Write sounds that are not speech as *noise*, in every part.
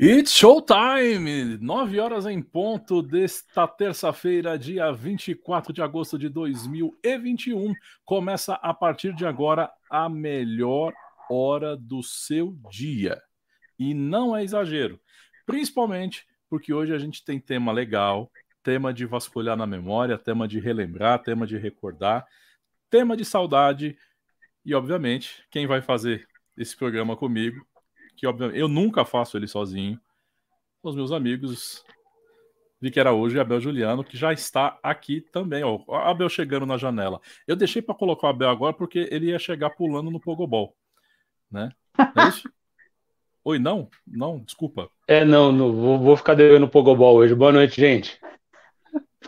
It's showtime! 9 horas em ponto desta terça-feira, dia 24 de agosto de 2021. Começa a partir de agora a melhor hora do seu dia. E não é exagero, principalmente porque hoje a gente tem tema legal, tema de vasculhar na memória, tema de relembrar, tema de recordar, tema de saudade e, obviamente, quem vai fazer esse programa comigo que obviamente eu nunca faço ele sozinho. Os meus amigos Vi que era hoje e Abel Juliano, que já está aqui também. Ó, Abel chegando na janela. Eu deixei para colocar o Abel agora porque ele ia chegar pulando no Pogobol. Né? É isso? *laughs* Oi, não? Não, desculpa. É, não, não vou, vou ficar devendo o Pogobol hoje. Boa noite, gente.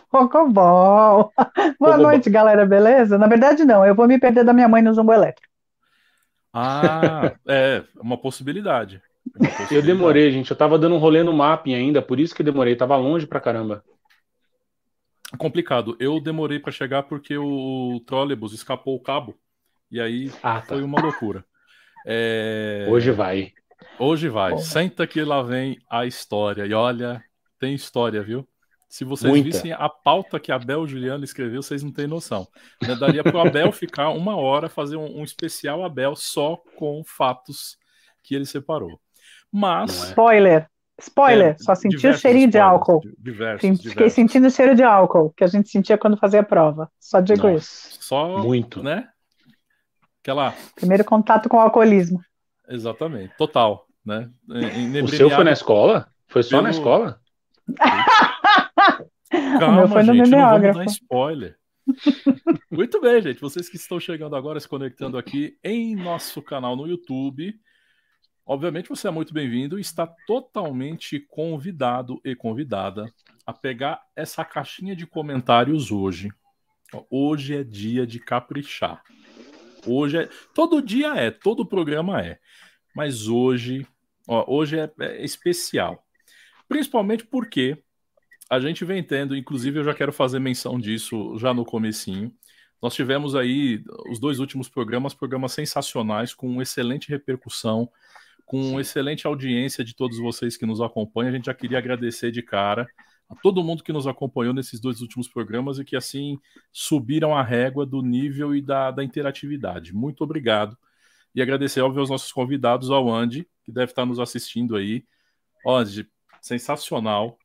Pogobol. *laughs* Boa Pogobol. noite, galera, beleza? Na verdade, não. Eu vou me perder da minha mãe no zumbo elétrico. Ah, é uma possibilidade. uma possibilidade. Eu demorei, gente. Eu tava dando um rolê no mapping ainda, por isso que demorei. Tava longe pra caramba. Complicado. Eu demorei para chegar porque o trolebus escapou o cabo. E aí ah, tá. foi uma loucura. É... Hoje vai. Hoje vai. Senta que lá vem a história. E olha, tem história, viu? Se vocês Muita. vissem a pauta que Abel Juliano escreveu, vocês não têm noção. Né? Daria para o Abel *laughs* ficar uma hora, fazer um, um, especial Abel só com fatos que ele separou. Mas. É? Spoiler! Spoiler! É, só senti o cheirinho de álcool. Diversos, Fiquei diversos. sentindo o cheiro de álcool que a gente sentia quando fazia a prova. Só digo Nossa, isso. Só. Muito. Né? Aquela. Primeiro contato com o alcoolismo. Exatamente. Total. Né? O seu foi na escola? Foi só pelo... na escola? *laughs* Calma, foi gente, não vamos dar spoiler. *laughs* Muito bem, gente. Vocês que estão chegando agora, se conectando aqui em nosso canal no YouTube, obviamente você é muito bem-vindo e está totalmente convidado e convidada a pegar essa caixinha de comentários hoje. Hoje é dia de caprichar. Hoje é. Todo dia é, todo programa é. Mas hoje, ó, hoje é, é especial. Principalmente porque a gente vem tendo, inclusive eu já quero fazer menção disso já no comecinho. Nós tivemos aí os dois últimos programas, programas sensacionais, com excelente repercussão, com excelente audiência de todos vocês que nos acompanham. A gente já queria agradecer de cara a todo mundo que nos acompanhou nesses dois últimos programas e que assim subiram a régua do nível e da, da interatividade. Muito obrigado. E agradecer, óbvio, aos nossos convidados, ao Andy, que deve estar nos assistindo aí. Andy, sensacional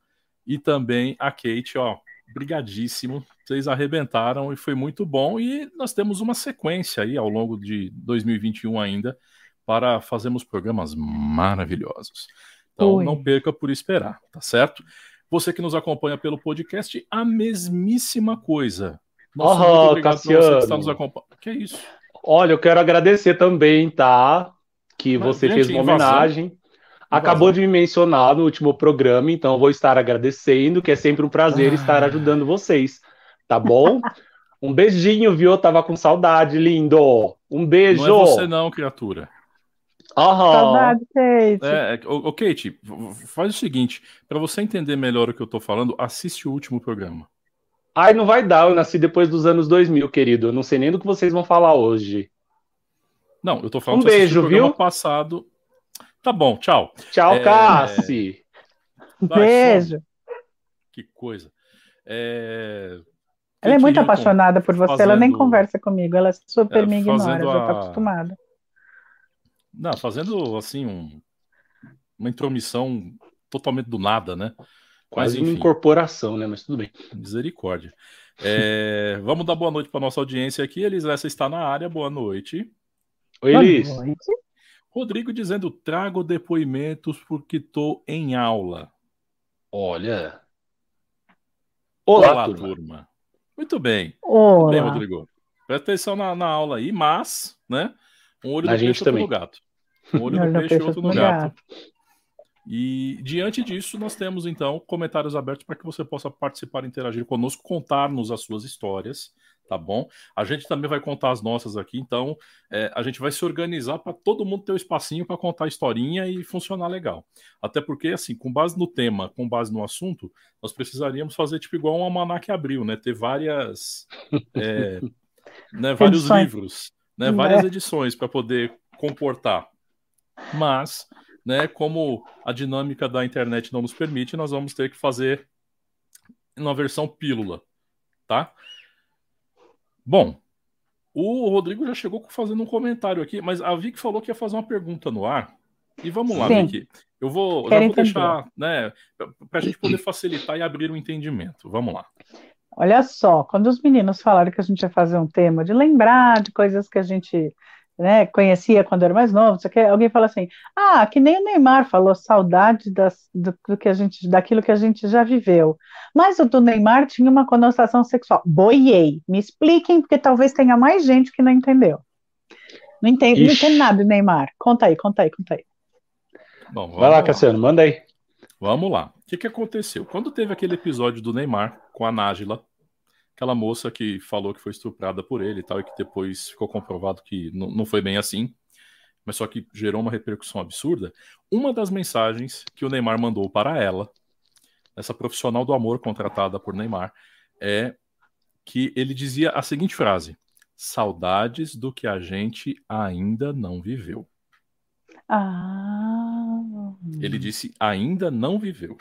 e também a Kate, ó, brigadíssimo. Vocês arrebentaram e foi muito bom. E nós temos uma sequência aí ao longo de 2021 ainda para fazermos programas maravilhosos. Então Oi. não perca por esperar, tá certo? Você que nos acompanha pelo podcast, a mesmíssima coisa. Nossa, oh, muito obrigado Cassiano. você que está nos acompanhando. Que é isso? Olha, eu quero agradecer também, tá? Que Mas, você gente, fez uma homenagem. Acabou de me mencionar no último programa, então vou estar agradecendo, que é sempre um prazer ah. estar ajudando vocês, tá bom? *laughs* Um beijinho, viu? Eu tava com saudade, lindo. Um beijo. Não é você não, criatura. Aham. Saudade, Kate. É, o, Kate, faz o seguinte, para você entender melhor o que eu tô falando, assiste o último programa. Ai, não vai dar, eu nasci depois dos anos 2000, querido. Eu não sei nem do que vocês vão falar hoje. Não, eu tô falando um beijo, o viu? passado Tá bom, tchau. Tchau, é... Cassi. Beijo. Que coisa. É... Ela é muito apaixonada por você, fazendo... ela nem conversa comigo, ela super é, me ignora, a... já tá acostumada. Não, fazendo assim um... uma intromissão totalmente do nada, né? Quase Mas, uma incorporação, né? Mas tudo bem. Misericórdia. É... *laughs* Vamos dar boa noite para nossa audiência aqui. Elis essa está na área. Boa noite. Oi, Elis. Boa noite. Rodrigo dizendo: trago depoimentos porque estou em aula. Olha. Olá, Olá turma. turma. Muito bem. Olá. Muito bem, Rodrigo. Presta atenção na, na, aula aí, mas, né? Um olho no peixe, outro no gato. Um olho *laughs* no peixe, outro no gato. E diante disso, nós temos então comentários abertos para que você possa participar, interagir conosco, contar-nos as suas histórias tá bom? A gente também vai contar as nossas aqui, então é, a gente vai se organizar para todo mundo ter um espacinho para contar a historinha e funcionar legal. Até porque, assim, com base no tema, com base no assunto, nós precisaríamos fazer tipo igual um almanac abril, né? Ter várias. É, *laughs* né, vários edições. livros, né? Várias é. edições para poder comportar. Mas né? Como a dinâmica da internet não nos permite, nós vamos ter que fazer uma versão pílula, tá? Bom, o Rodrigo já chegou fazendo um comentário aqui, mas a Vicky falou que ia fazer uma pergunta no ar. E vamos lá, Sim. Vicky. Eu vou, já vou deixar, né, para a gente poder facilitar e abrir o um entendimento. Vamos lá. Olha só, quando os meninos falaram que a gente ia fazer um tema de lembrar de coisas que a gente né, conhecia quando era mais novo, que, alguém fala assim, ah, que nem o Neymar falou, saudade das, do, do, que a gente, daquilo que a gente já viveu. Mas o do Neymar tinha uma conotação sexual. Boiei, me expliquem, porque talvez tenha mais gente que não entendeu. Não entende, não entende nada do Neymar. Conta aí, conta aí, conta aí. Bom, Vai lá, Cassiano, manda aí. Vamos lá. O que, que aconteceu? Quando teve aquele episódio do Neymar com a Nájila, aquela moça que falou que foi estuprada por ele e tal, e que depois ficou comprovado que não foi bem assim, mas só que gerou uma repercussão absurda. Uma das mensagens que o Neymar mandou para ela, essa profissional do amor contratada por Neymar, é que ele dizia a seguinte frase: Saudades do que a gente ainda não viveu. Ah. Ele disse ainda não viveu.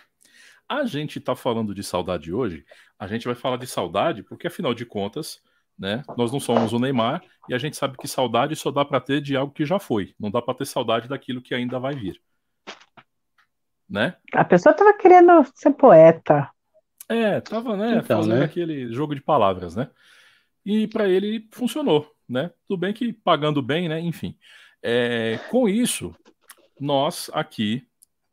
A gente está falando de saudade hoje, a gente vai falar de saudade porque, afinal de contas, né, nós não somos o Neymar e a gente sabe que saudade só dá para ter de algo que já foi, não dá para ter saudade daquilo que ainda vai vir. Né? A pessoa estava querendo ser poeta. É, tava, né, então, fazendo né? aquele jogo de palavras, né? E para ele funcionou, né? Tudo bem que pagando bem, né? Enfim. É, com isso, nós aqui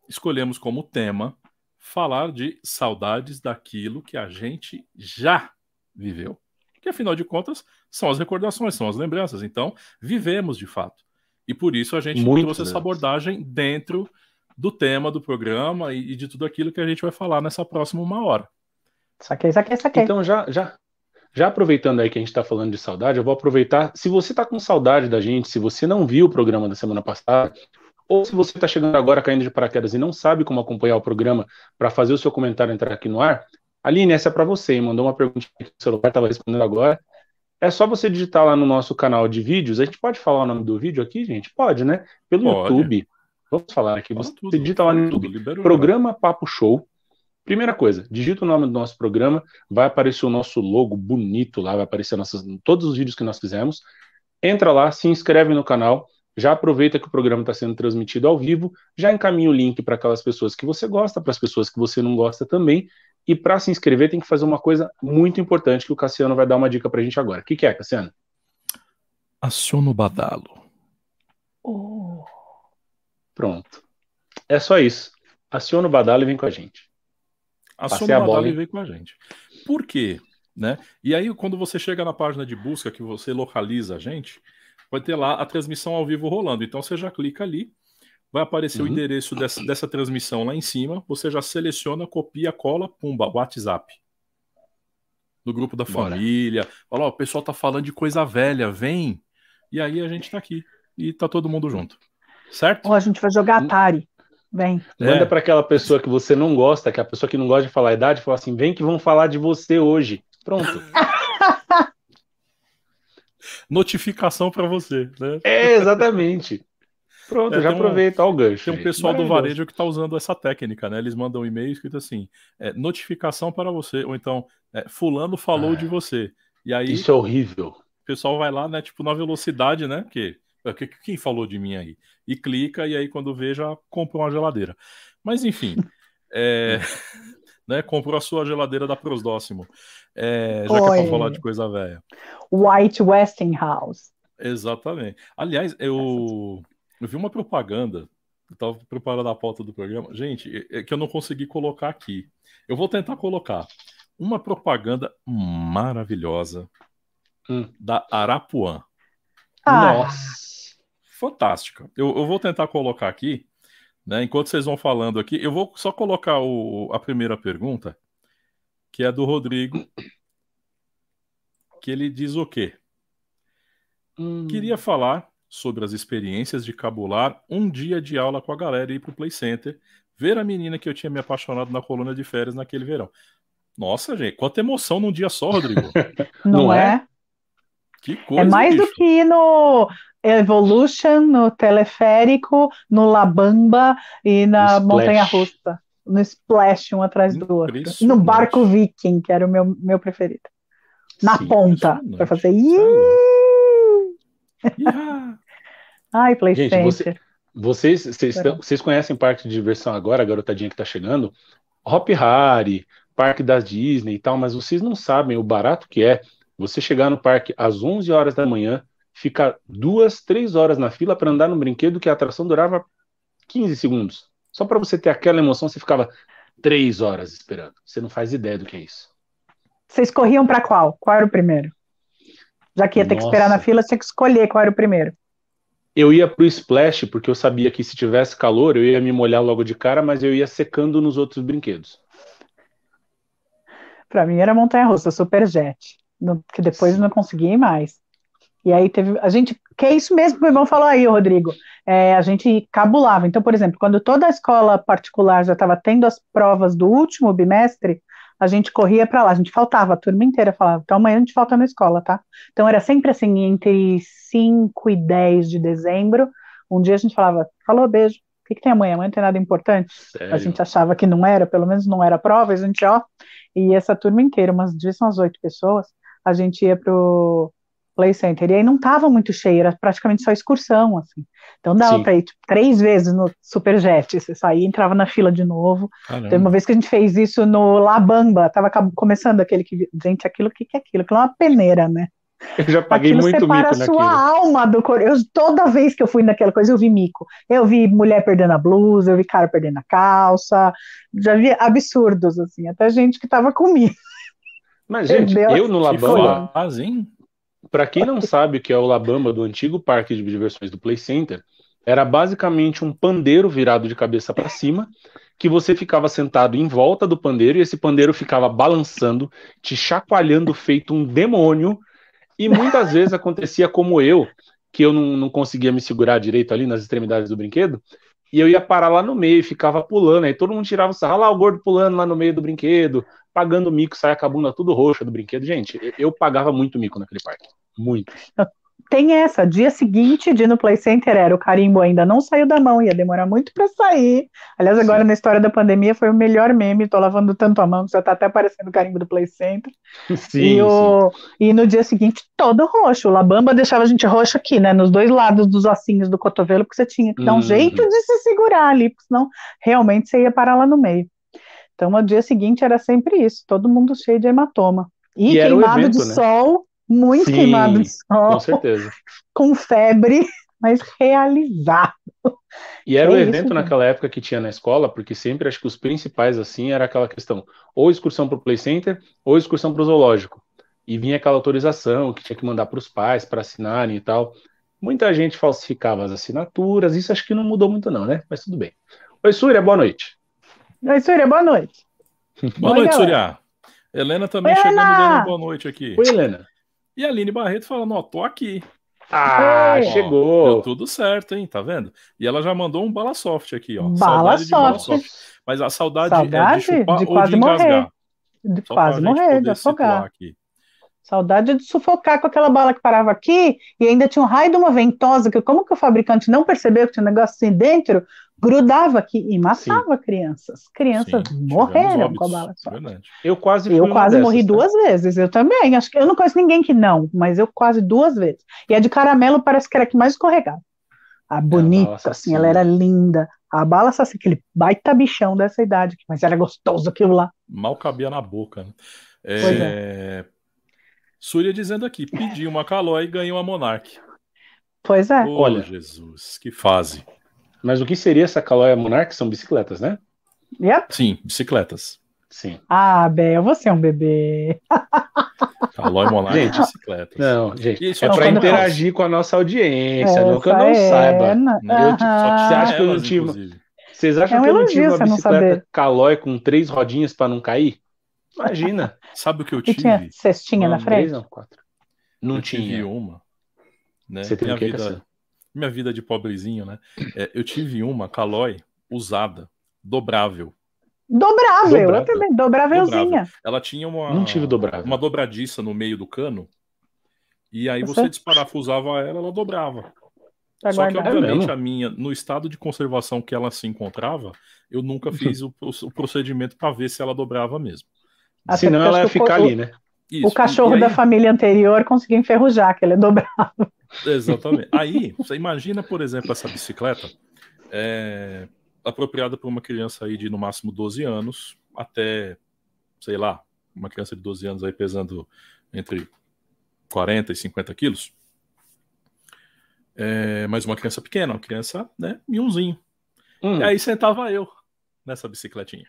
escolhemos como tema falar de saudades daquilo que a gente já viveu. Que afinal de contas são as recordações, são as lembranças. Então, vivemos de fato. E por isso a gente Muito trouxe essa abordagem dentro do tema do programa e, de tudo aquilo que a gente vai falar nessa próxima uma hora. Saquei, saquei, saquei. Então, já, já, já aproveitando aí que a gente está falando de saudade, eu vou aproveitar. Se você está com saudade da gente, se você não viu o programa da semana passada, ou se você está chegando agora caindo de paraquedas e não sabe como acompanhar o programa para fazer o seu comentário entrar aqui no ar, Aline, essa é para você. Mandou uma pergunta que o celular estava respondendo agora. É só você digitar lá no nosso canal de vídeos. A gente pode falar o nome do vídeo aqui, gente? Pode, né? Pelo pode. YouTube. Vamos falar aqui. Você tudo, digita lá no YouTube. Tudo, programa Papo Show. Primeira coisa, digita o nome do nosso programa, vai aparecer o nosso logo bonito lá, vai aparecer nossas, todos os vídeos que nós fizemos. Entra lá, se inscreve no canal, já aproveita que o programa está sendo transmitido ao vivo, já encaminha o link para aquelas pessoas que você gosta, para as pessoas que você não gosta também. E para se inscrever tem que fazer uma coisa muito importante que o Cassiano vai dar uma dica para a gente agora. O que, que, é, Cassiano? Aciona o badalo. Oh. Pronto. É só isso. Aciona o badalo e vem com a gente. Aciona o badalo e vem com a gente. Por quê? Né? E aí, quando você chega na página de busca que você localiza a gente, vai ter lá a transmissão ao vivo rolando. Então você já clica ali, vai aparecer uhum. o endereço dessa, dessa transmissão lá em cima, você já seleciona, copia, cola, pumba, WhatsApp. No grupo da Bora. família. Fala, ó, o pessoal tá falando de coisa velha, vem. E aí a gente tá aqui. E tá todo mundo junto. Certo? Ou a gente vai jogar Atari. Vem. Manda é. para aquela pessoa que você não gosta, que é a pessoa que não gosta de falar a idade, fala assim: vem que vão falar de você hoje. Pronto. *laughs* notificação para você, né? É, exatamente. Pronto, é, já aproveita um, o gancho. Tem um pessoal do varejo que está usando essa técnica, né? Eles mandam um e-mail escrito assim: é, notificação para você, ou então, é, fulano falou ah, de você. E aí. Isso é horrível. O pessoal vai lá, né? Tipo, na velocidade, né? Porque quem falou de mim aí? E clica, e aí quando vê, já comprou uma geladeira. Mas enfim. é, *laughs* né? Comprou a sua geladeira da Prosdóximo. É, já Oi. que é pra falar de coisa velha. White Westinghouse. Exatamente. Aliás, eu, eu vi uma propaganda, eu tava preparando a pauta do programa. Gente, é, é que eu não consegui colocar aqui. Eu vou tentar colocar. Uma propaganda maravilhosa hum. da Arapuã. Ah. Nossa! Fantástica. Eu, eu vou tentar colocar aqui. Né? Enquanto vocês vão falando aqui, eu vou só colocar o, a primeira pergunta, que é do Rodrigo, que ele diz o quê? Hum. Queria falar sobre as experiências de cabular um dia de aula com a galera e ir pro Play Center, ver a menina que eu tinha me apaixonado na coluna de férias naquele verão. Nossa, gente, quanta emoção num dia só, Rodrigo. *laughs* Não, Não é? é? Que coisa, é mais bicho. do que ir no, Evolution, no teleférico, no Labamba e na montanha russa. No Splash, um atrás do outro. No barco Viking, que era o meu, meu preferido. Na Sim, ponta, para fazer. *laughs* Ai, PlayStation. Gente, você, vocês, vocês, vocês conhecem parque de diversão agora, a garotadinha que tá chegando? Hop Harry, parque da Disney e tal, mas vocês não sabem o barato que é você chegar no parque às 11 horas da manhã, ficar duas, três horas na fila para andar no brinquedo que a atração durava 15 segundos. Só para você ter aquela emoção, você ficava três horas esperando. Você não faz ideia do que é isso. Vocês corriam para qual? Qual era o primeiro? Já que ia ter Nossa. que esperar na fila, tinha que escolher qual era o primeiro. Eu ia pro splash, porque eu sabia que se tivesse calor, eu ia me molhar logo de cara, mas eu ia secando nos outros brinquedos. Para mim era montanha russa, superjet, que depois Sim. não consegui mais. E aí teve. A gente. Que é isso mesmo que o irmão falou aí, Rodrigo. É, a gente cabulava. Então, por exemplo, quando toda a escola particular já estava tendo as provas do último bimestre, a gente corria para lá, a gente faltava, a turma inteira falava, então amanhã a gente falta na escola, tá? Então era sempre assim, entre 5 e 10 de dezembro, um dia a gente falava, falou, beijo, o que, que tem amanhã? Amanhã não tem nada importante? Sério? A gente achava que não era, pelo menos não era prova, a gente, ó, e essa turma inteira, umas, dias são as oito pessoas, a gente ia pro Play Center. E aí não estava muito cheio, era praticamente só excursão, assim. Então dava para ir tipo, três vezes no Superjet. Você saía, entrava na fila de novo. Tem uma vez que a gente fez isso no Labamba, tava começando aquele que. Gente, aquilo que, que é aquilo? Aquilo é uma peneira, né? Eu já paguei Aquilo muito separa mico a sua alma do eu, Toda vez que eu fui naquela coisa, eu vi mico. Eu vi mulher perdendo a blusa, eu vi cara perdendo a calça, já vi absurdos, assim, até gente que tava comigo. Mas, gente, eu no Labamba. Para quem não sabe o que é o Labamba do antigo parque de diversões do Play Center, era basicamente um pandeiro virado de cabeça para cima, que você ficava sentado em volta do pandeiro e esse pandeiro ficava balançando, te chacoalhando feito um demônio. E muitas vezes acontecia como eu, que eu não, não conseguia me segurar direito ali nas extremidades do brinquedo, e eu ia parar lá no meio e ficava pulando. Aí todo mundo tirava o sarro, lá o gordo pulando lá no meio do brinquedo, pagando mico, com a bunda tudo roxa do brinquedo. Gente, eu pagava muito mico naquele parque. Muito. Tem essa, dia seguinte de ir no Play Center era o carimbo ainda não saiu da mão, ia demorar muito para sair. Aliás, agora Sim. na história da pandemia foi o melhor meme, tô lavando tanto a mão que já tá até aparecendo o carimbo do Play Center. *laughs* Sim, e, o, e no dia seguinte, todo roxo. O Labamba deixava a gente roxo aqui, né? Nos dois lados dos ossinhos do cotovelo, porque você tinha que dar um uhum. jeito de se segurar ali, porque senão realmente você ia parar lá no meio. Então, no dia seguinte era sempre isso, todo mundo cheio de hematoma. E, e queimado evento, de né? sol muito Sim, queimado de sol, com certeza. *laughs* com febre, mas realizado. E era é o evento isso, naquela época que tinha na escola, porque sempre acho que os principais assim era aquela questão, ou excursão para o Play Center, ou excursão para o zoológico. E vinha aquela autorização que tinha que mandar para os pais para assinarem e tal. Muita gente falsificava as assinaturas, isso acho que não mudou muito não, né? Mas tudo bem. Oi, Súria, boa noite. Oi, Súria, boa noite. *laughs* boa Oi, noite, Súria. Helena também Oi, chegando dando boa noite aqui. Oi, Helena. E a Aline Barreto falando, ó, tô aqui. Ah, chegou. Deu tudo certo, hein? Tá vendo? E ela já mandou um bala soft aqui, ó. Bala saudade soft. de bala soft. Mas a saudade, saudade é de chupar de quase de morrer. De Só quase morrer, de afogar. Aqui. Saudade de sufocar com aquela bala que parava aqui e ainda tinha um raio de uma ventosa, que como que o fabricante não percebeu que tinha um negócio assim dentro, grudava aqui e matava Sim. crianças. Crianças Sim, morreram com a bala só. Eu quase Eu quase dessas, morri tá? duas vezes, eu também. Acho que eu não conheço ninguém que não, mas eu quase duas vezes. E a de caramelo parece que era a que mais escorregava. A bonita, é, a assim, ela era linda. A bala assassina, aquele baita bichão dessa idade, mas era gostoso aquilo lá. Mal cabia na boca, né? É... é. Súria dizendo aqui, pedi uma calói e ganhei uma Monark. Pois é. Oh, Olha, Jesus, que fase. Mas o que seria essa Calóia Monarch? São bicicletas, né? Yep. Sim, bicicletas. Sim. Ah, Bel, você é um bebê. *laughs* Calói Monarch gente, bicicletas. Não, gente, Isso, é para interagir com a nossa audiência, Essa não que eu não é... saiba. Não, eu, Você acha que eu não tive... Vocês acham é um que eu não tive uma bicicleta Calói com três rodinhas para não cair? Imagina. *laughs* Sabe o que eu tive? tinha cestinha não, na frente? Três, não, quatro. Não eu tinha. tive uma. Né? Você teve o que, vida minha vida de pobrezinho, né? É, eu tive uma Calói usada, dobrável. Dobrável, dobrável. eu também, dobrávelzinha. Dobrável. Ela tinha uma, Não tive dobrável. uma dobradiça no meio do cano, e aí você, você desparafusava ela, ela dobrava. Pra Só que, obviamente, a minha, no estado de conservação que ela se encontrava, eu nunca fiz o, *laughs* o procedimento para ver se ela dobrava mesmo. Até Senão ela ia ficar o, ali, né? Isso. O cachorro aí... da família anterior conseguiu enferrujar, que ele é dobrava. *laughs* Exatamente. Aí, você imagina, por exemplo, essa bicicleta é, apropriada para uma criança aí de no máximo 12 anos, até, sei lá, uma criança de 12 anos aí pesando entre 40 e 50 quilos. É, mas uma criança pequena, uma criança, né, miúzinho. Hum. E aí sentava eu nessa bicicletinha.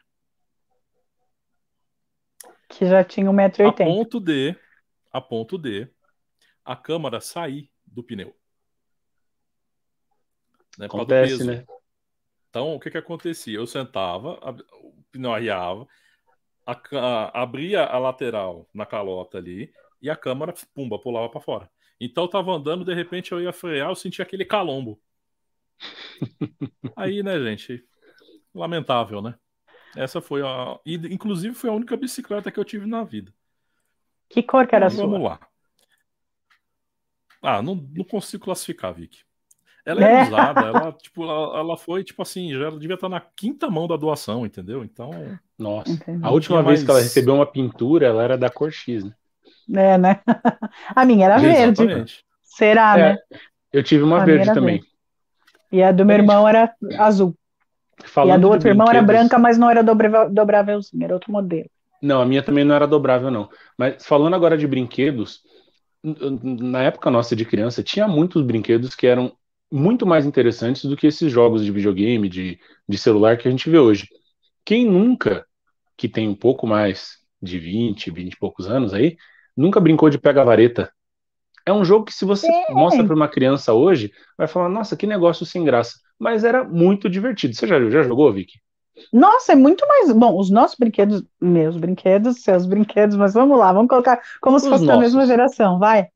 Que já tinha 1,80m. A ponto de, a ponto de a câmara sair do pneu. Né, Acontece, né? Então, o que que acontecia? Eu sentava, a, o pneu arriava, a, a, abria a lateral na calota ali e a câmara, pumba, pulava para fora. Então eu tava andando, de repente eu ia frear, eu sentia aquele calombo. *laughs* Aí, né, gente? Lamentável, né? Essa foi a. E, inclusive, foi a única bicicleta que eu tive na vida. Que cor que era Mas, a sua? Vamos lá. Ah, não, não consigo classificar, Vicky. Ela é, é. usada, ela, *laughs* tipo, ela, ela, foi, tipo assim, já devia estar na quinta mão da doação, entendeu? Então. Nossa. Entendi. A última vez mais... que ela recebeu uma pintura, ela era da cor X, né? É, né? *laughs* A minha era Exatamente. verde. Será, é, né? Eu tive uma a verde também. Verde. E a do meu irmão era azul. Falando e a do outro irmão era branca, mas não era dobrávelzinha, era outro modelo. Não, a minha também não era dobrável, não. Mas falando agora de brinquedos, na época nossa de criança, tinha muitos brinquedos que eram muito mais interessantes do que esses jogos de videogame, de, de celular que a gente vê hoje. Quem nunca, que tem um pouco mais de 20, 20 e poucos anos aí, nunca brincou de pega-vareta. É um jogo que, se você é. mostra para uma criança hoje, vai falar: nossa, que negócio sem graça. Mas era muito divertido. Você já, já jogou, Vicky? Nossa, é muito mais. Bom, os nossos brinquedos, meus brinquedos, seus brinquedos, mas vamos lá, vamos colocar como se fosse da mesma geração, vai.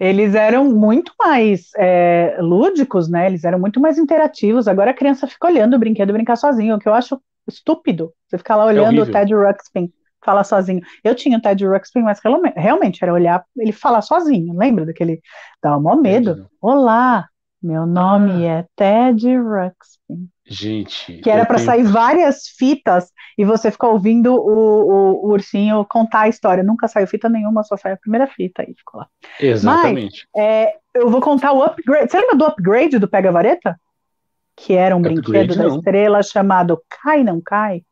Eles eram muito mais é, lúdicos, né? Eles eram muito mais interativos. Agora a criança fica olhando o brinquedo brincar sozinho, o que eu acho estúpido. Você ficar lá é olhando é o Ted Ruxpin falar sozinho. Eu tinha o Ted Ruxpin, mas realmente era olhar ele falar sozinho. Lembra daquele. Dá um medo. Olá, meu nome ah. é Ted Ruxpin. Gente. Que era para tenho... sair várias fitas e você ficar ouvindo o, o, o, ursinho contar a história. Nunca saiu fita nenhuma, só saiu a primeira fita e ficou lá. Exatamente. Mas, é, eu vou contar o upgrade. Você lembra do upgrade do Pega Vareta? Que era um upgrade, brinquedo não. da estrela chamado Cai Não Cai.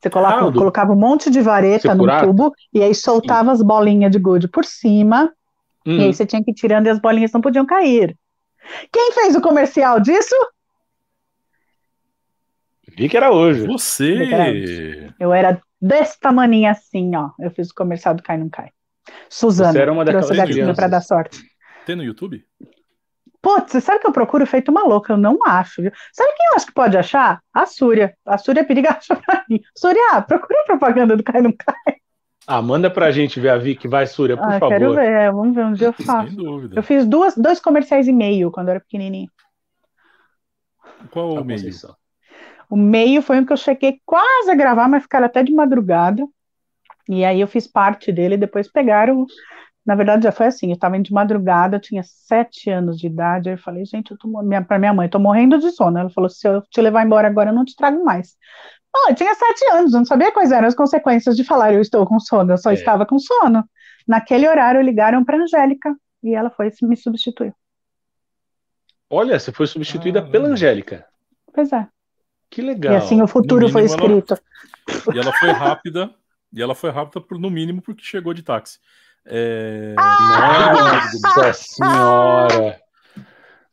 Você coloca, ah, colocava um monte de vareta no tubo e aí soltava Sim. as bolinhas de gude por cima. Hum. E aí uhum. você tinha que ir tirando e as bolinhas não podiam cair. Quem fez o comercial disso? Vi que era hoje. Você! Eu era desse tamanho assim, ó. Eu fiz o comercial do Cai Não Cai. Suzana, Você era uma trouxe gatinho pra dar sorte. Tem no YouTube? Putz, sabe que eu procuro feito uma louca? Eu não acho, viu? Sabe quem eu acho que pode achar? A Súria. A Súria é periga acha *laughs* pra mim. Súria, procura a propaganda do Cai Não Cai. Ah, manda pra gente ver a Vicky, vai, Súria, por ah, favor. Quero ver, é, vamos ver onde eu faço. Sem dúvida. Eu fiz duas, dois comerciais e meio quando eu era pequenininho. Qual o meio? O meio foi um que eu cheguei quase a gravar, mas ficaram até de madrugada. E aí eu fiz parte dele, depois pegaram na verdade, já foi assim, eu estava de madrugada, eu tinha sete anos de idade, aí eu falei, gente, eu tô, minha, pra minha mãe, tô morrendo de sono. Ela falou, se eu te levar embora agora, eu não te trago mais. Ah, eu tinha sete anos, eu não sabia quais eram as consequências de falar eu estou com sono, eu só é. estava com sono. Naquele horário, ligaram para Angélica, e ela foi me substituiu. Olha, você foi substituída ah, pela Angélica. Pois é. Que legal. E assim o futuro mínimo, foi escrito. Ela... E ela foi rápida, e ela foi rápida, no mínimo, porque chegou de táxi. É... Nossa senhora!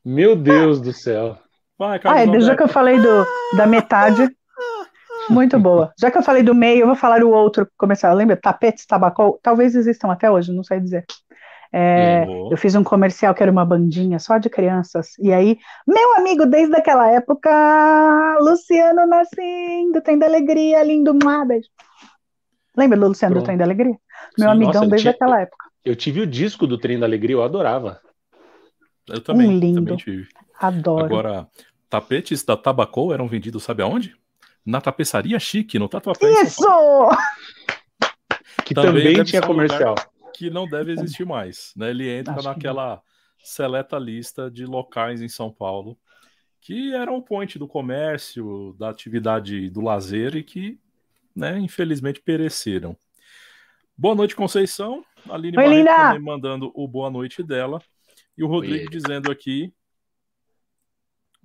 Meu Deus do céu! Vai, ah, é, já que eu falei do, da metade, muito boa. Já que eu falei do meio, eu vou falar o outro comercial. Lembra? Tapetes Tabacol? Talvez existam até hoje, não sei dizer. É, eu fiz um comercial que era uma bandinha só de crianças. E aí, meu amigo, desde aquela época, Luciano Nascendo, tem da alegria, lindo, um beijo. Lembra do Luciano Pronto. do Trem da Alegria? Meu Sim, amigão nossa, desde tinha, aquela época. Eu tive o disco do Trem da Alegria, eu adorava. Eu também, um lindo. também tive. Adoro. Agora, tapetes da Tabacou eram vendidos, sabe aonde? Na tapeçaria chique, no Tatuapé. Isso! Que também, também tinha comercial. Que não deve existir mais, né? Ele entra Acho naquela seleta lista de locais em São Paulo que eram o point do comércio, da atividade do lazer e que, né, infelizmente pereceram. Boa noite, Conceição. A Aline Oi, Barreto também mandando o boa noite dela. E o Rodrigo Oi. dizendo aqui: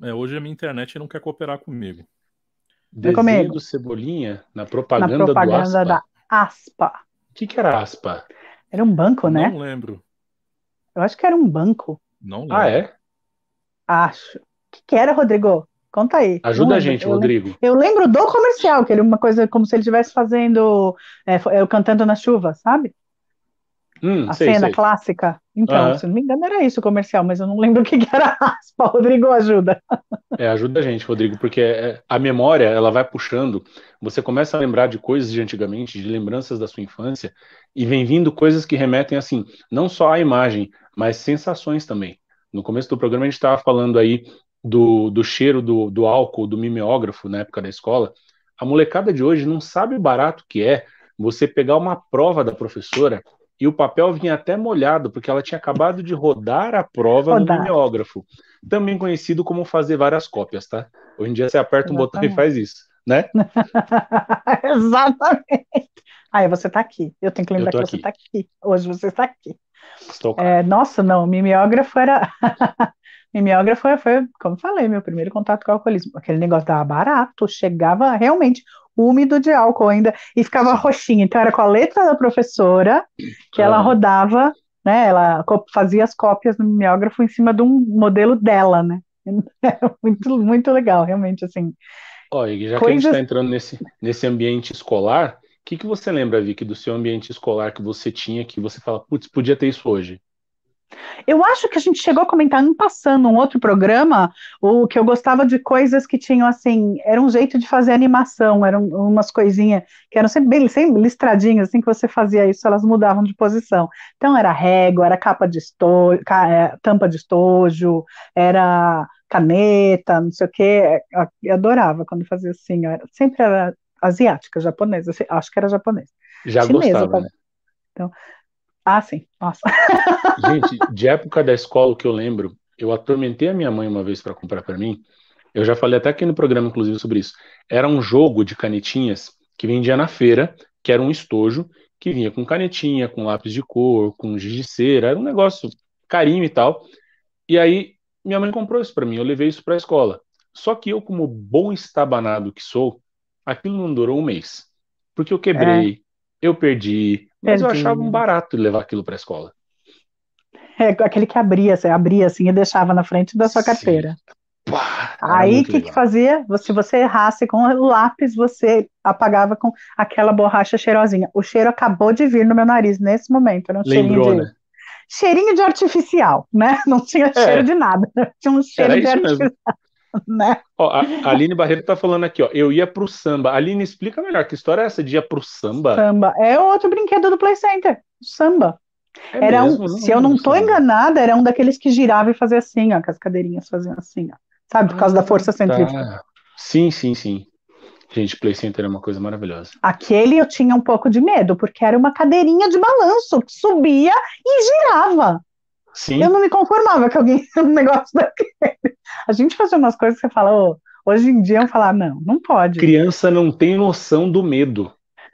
é, hoje a minha internet não quer cooperar comigo. Desenho do Cebolinha na propaganda, na propaganda do Aspa. da Aspa. O que, que era Aspa? Era um banco, né? Não lembro. Eu acho que era um banco. Não lembro. Ah, é? Acho. O que, que era, Rodrigo? Conta aí. Ajuda a gente, eu Rodrigo. Lembro, eu lembro do comercial, que era uma coisa como se ele estivesse fazendo, é, eu cantando na chuva, sabe? Hum, a sei, cena sei. clássica. Então, uhum. se não me engano, era isso o comercial, mas eu não lembro o que, que era *laughs* aspa. Rodrigo, ajuda. É, ajuda a gente, Rodrigo, porque é, a memória, ela vai puxando, você começa a lembrar de coisas de antigamente, de lembranças da sua infância, e vem vindo coisas que remetem, assim, não só à imagem, mas sensações também. No começo do programa a gente estava falando aí do, do cheiro do, do álcool, do mimeógrafo na época da escola. A molecada de hoje não sabe o barato que é você pegar uma prova da professora e o papel vinha até molhado, porque ela tinha acabado de rodar a prova rodar. no mimeógrafo, também conhecido como fazer várias cópias, tá? Hoje em dia você aperta Exatamente. um botão e faz isso, né? *laughs* Exatamente. Aí você tá aqui. Eu tenho que lembrar que aqui. você tá aqui. Hoje você está aqui. Estou é, nossa, não, mimeógrafo era. *laughs* mimeógrafo foi, como falei, meu primeiro contato com o alcoolismo. Aquele negócio dava barato, chegava realmente úmido de álcool ainda, e ficava roxinho. Então era com a letra da professora que ela rodava, né? Ela fazia as cópias no mimeógrafo em cima de um modelo dela, né? *laughs* muito, muito legal, realmente, assim. Olha, já coisas... que a gente está entrando nesse, nesse ambiente escolar, o que, que você lembra, Vicky, do seu ambiente escolar que você tinha, que você fala, putz, podia ter isso hoje? Eu acho que a gente chegou a comentar um passando um outro programa, o que eu gostava de coisas que tinham assim, era um jeito de fazer animação, eram umas coisinhas que eram sempre bem sempre listradinhas, assim que você fazia isso, elas mudavam de posição. Então era régua, era capa de estojo, é, tampa de estojo, era caneta, não sei o quê. Eu adorava quando fazia assim, sempre era asiática, japonesa, acho que era japonesa. Já Chinesa, gostava, né? Então, ah, sim. Nossa. *laughs* Gente, de época da escola que eu lembro, eu atormentei a minha mãe uma vez para comprar para mim. Eu já falei até aqui no programa, inclusive, sobre isso. Era um jogo de canetinhas que vendia na feira, que era um estojo, que vinha com canetinha, com lápis de cor, com giz de cera, era um negócio carinho e tal. E aí, minha mãe comprou isso para mim, eu levei isso para a escola. Só que eu, como bom estabanado que sou, aquilo não durou um mês. Porque eu quebrei, é. eu perdi, mas eu achava um barato levar aquilo para a escola. É aquele que abria, você abria assim e deixava na frente da sua carteira. Pá, Aí o que, que fazia? Se você errasse com o lápis, você apagava com aquela borracha cheirosinha. O cheiro acabou de vir no meu nariz nesse momento. Era um Lembrou, cheirinho de. Né? Cheirinho de artificial, né? *laughs* Não tinha é. cheiro de nada. *laughs* Tinha um cheiro de artificial. *laughs* Né? Ó, a Aline Barreto tá falando aqui, ó. Eu ia pro samba. Aline, explica melhor, que história é essa de ir pro samba? Samba. É outro brinquedo do Play Center. Samba. É era mesmo? um, não se eu não tô enganada, era um daqueles que girava e fazia assim, ó, que as cadeirinhas faziam assim, ó. Sabe, por causa ah, da força centrífuga. Tá. Sim, sim, sim. Gente, Play Center é uma coisa maravilhosa. Aquele eu tinha um pouco de medo, porque era uma cadeirinha de balanço que subia e girava. Sim. Eu não me conformava que alguém *laughs* um negócio daquele. A gente fazia umas coisas que você fala, oh, hoje em dia eu falar, não, não pode. Criança não tem noção do medo.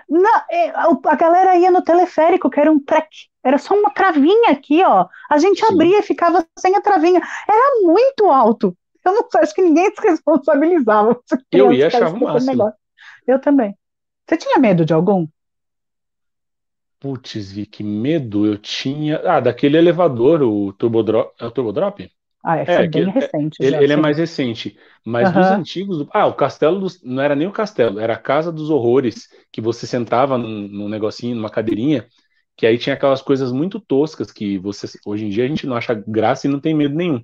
Não, é, a galera ia no teleférico, que era um trek, era só uma travinha aqui, ó. A gente Sim. abria e ficava sem a travinha. Era muito alto. Eu não acho que ninguém *laughs* se responsabilizava. Eu ia achar o máximo. Eu também. Você tinha medo de algum? Putz, vi que medo eu tinha. Ah, daquele elevador, o Turbodrop. É o Turbodrop? Ah, é, é bem recente. Ele, já, ele é mais recente. Mas uhum. dos antigos. Do... Ah, o castelo dos... não era nem o castelo, era a Casa dos Horrores, que você sentava num, num negocinho, numa cadeirinha, que aí tinha aquelas coisas muito toscas que você. Hoje em dia a gente não acha graça e não tem medo nenhum.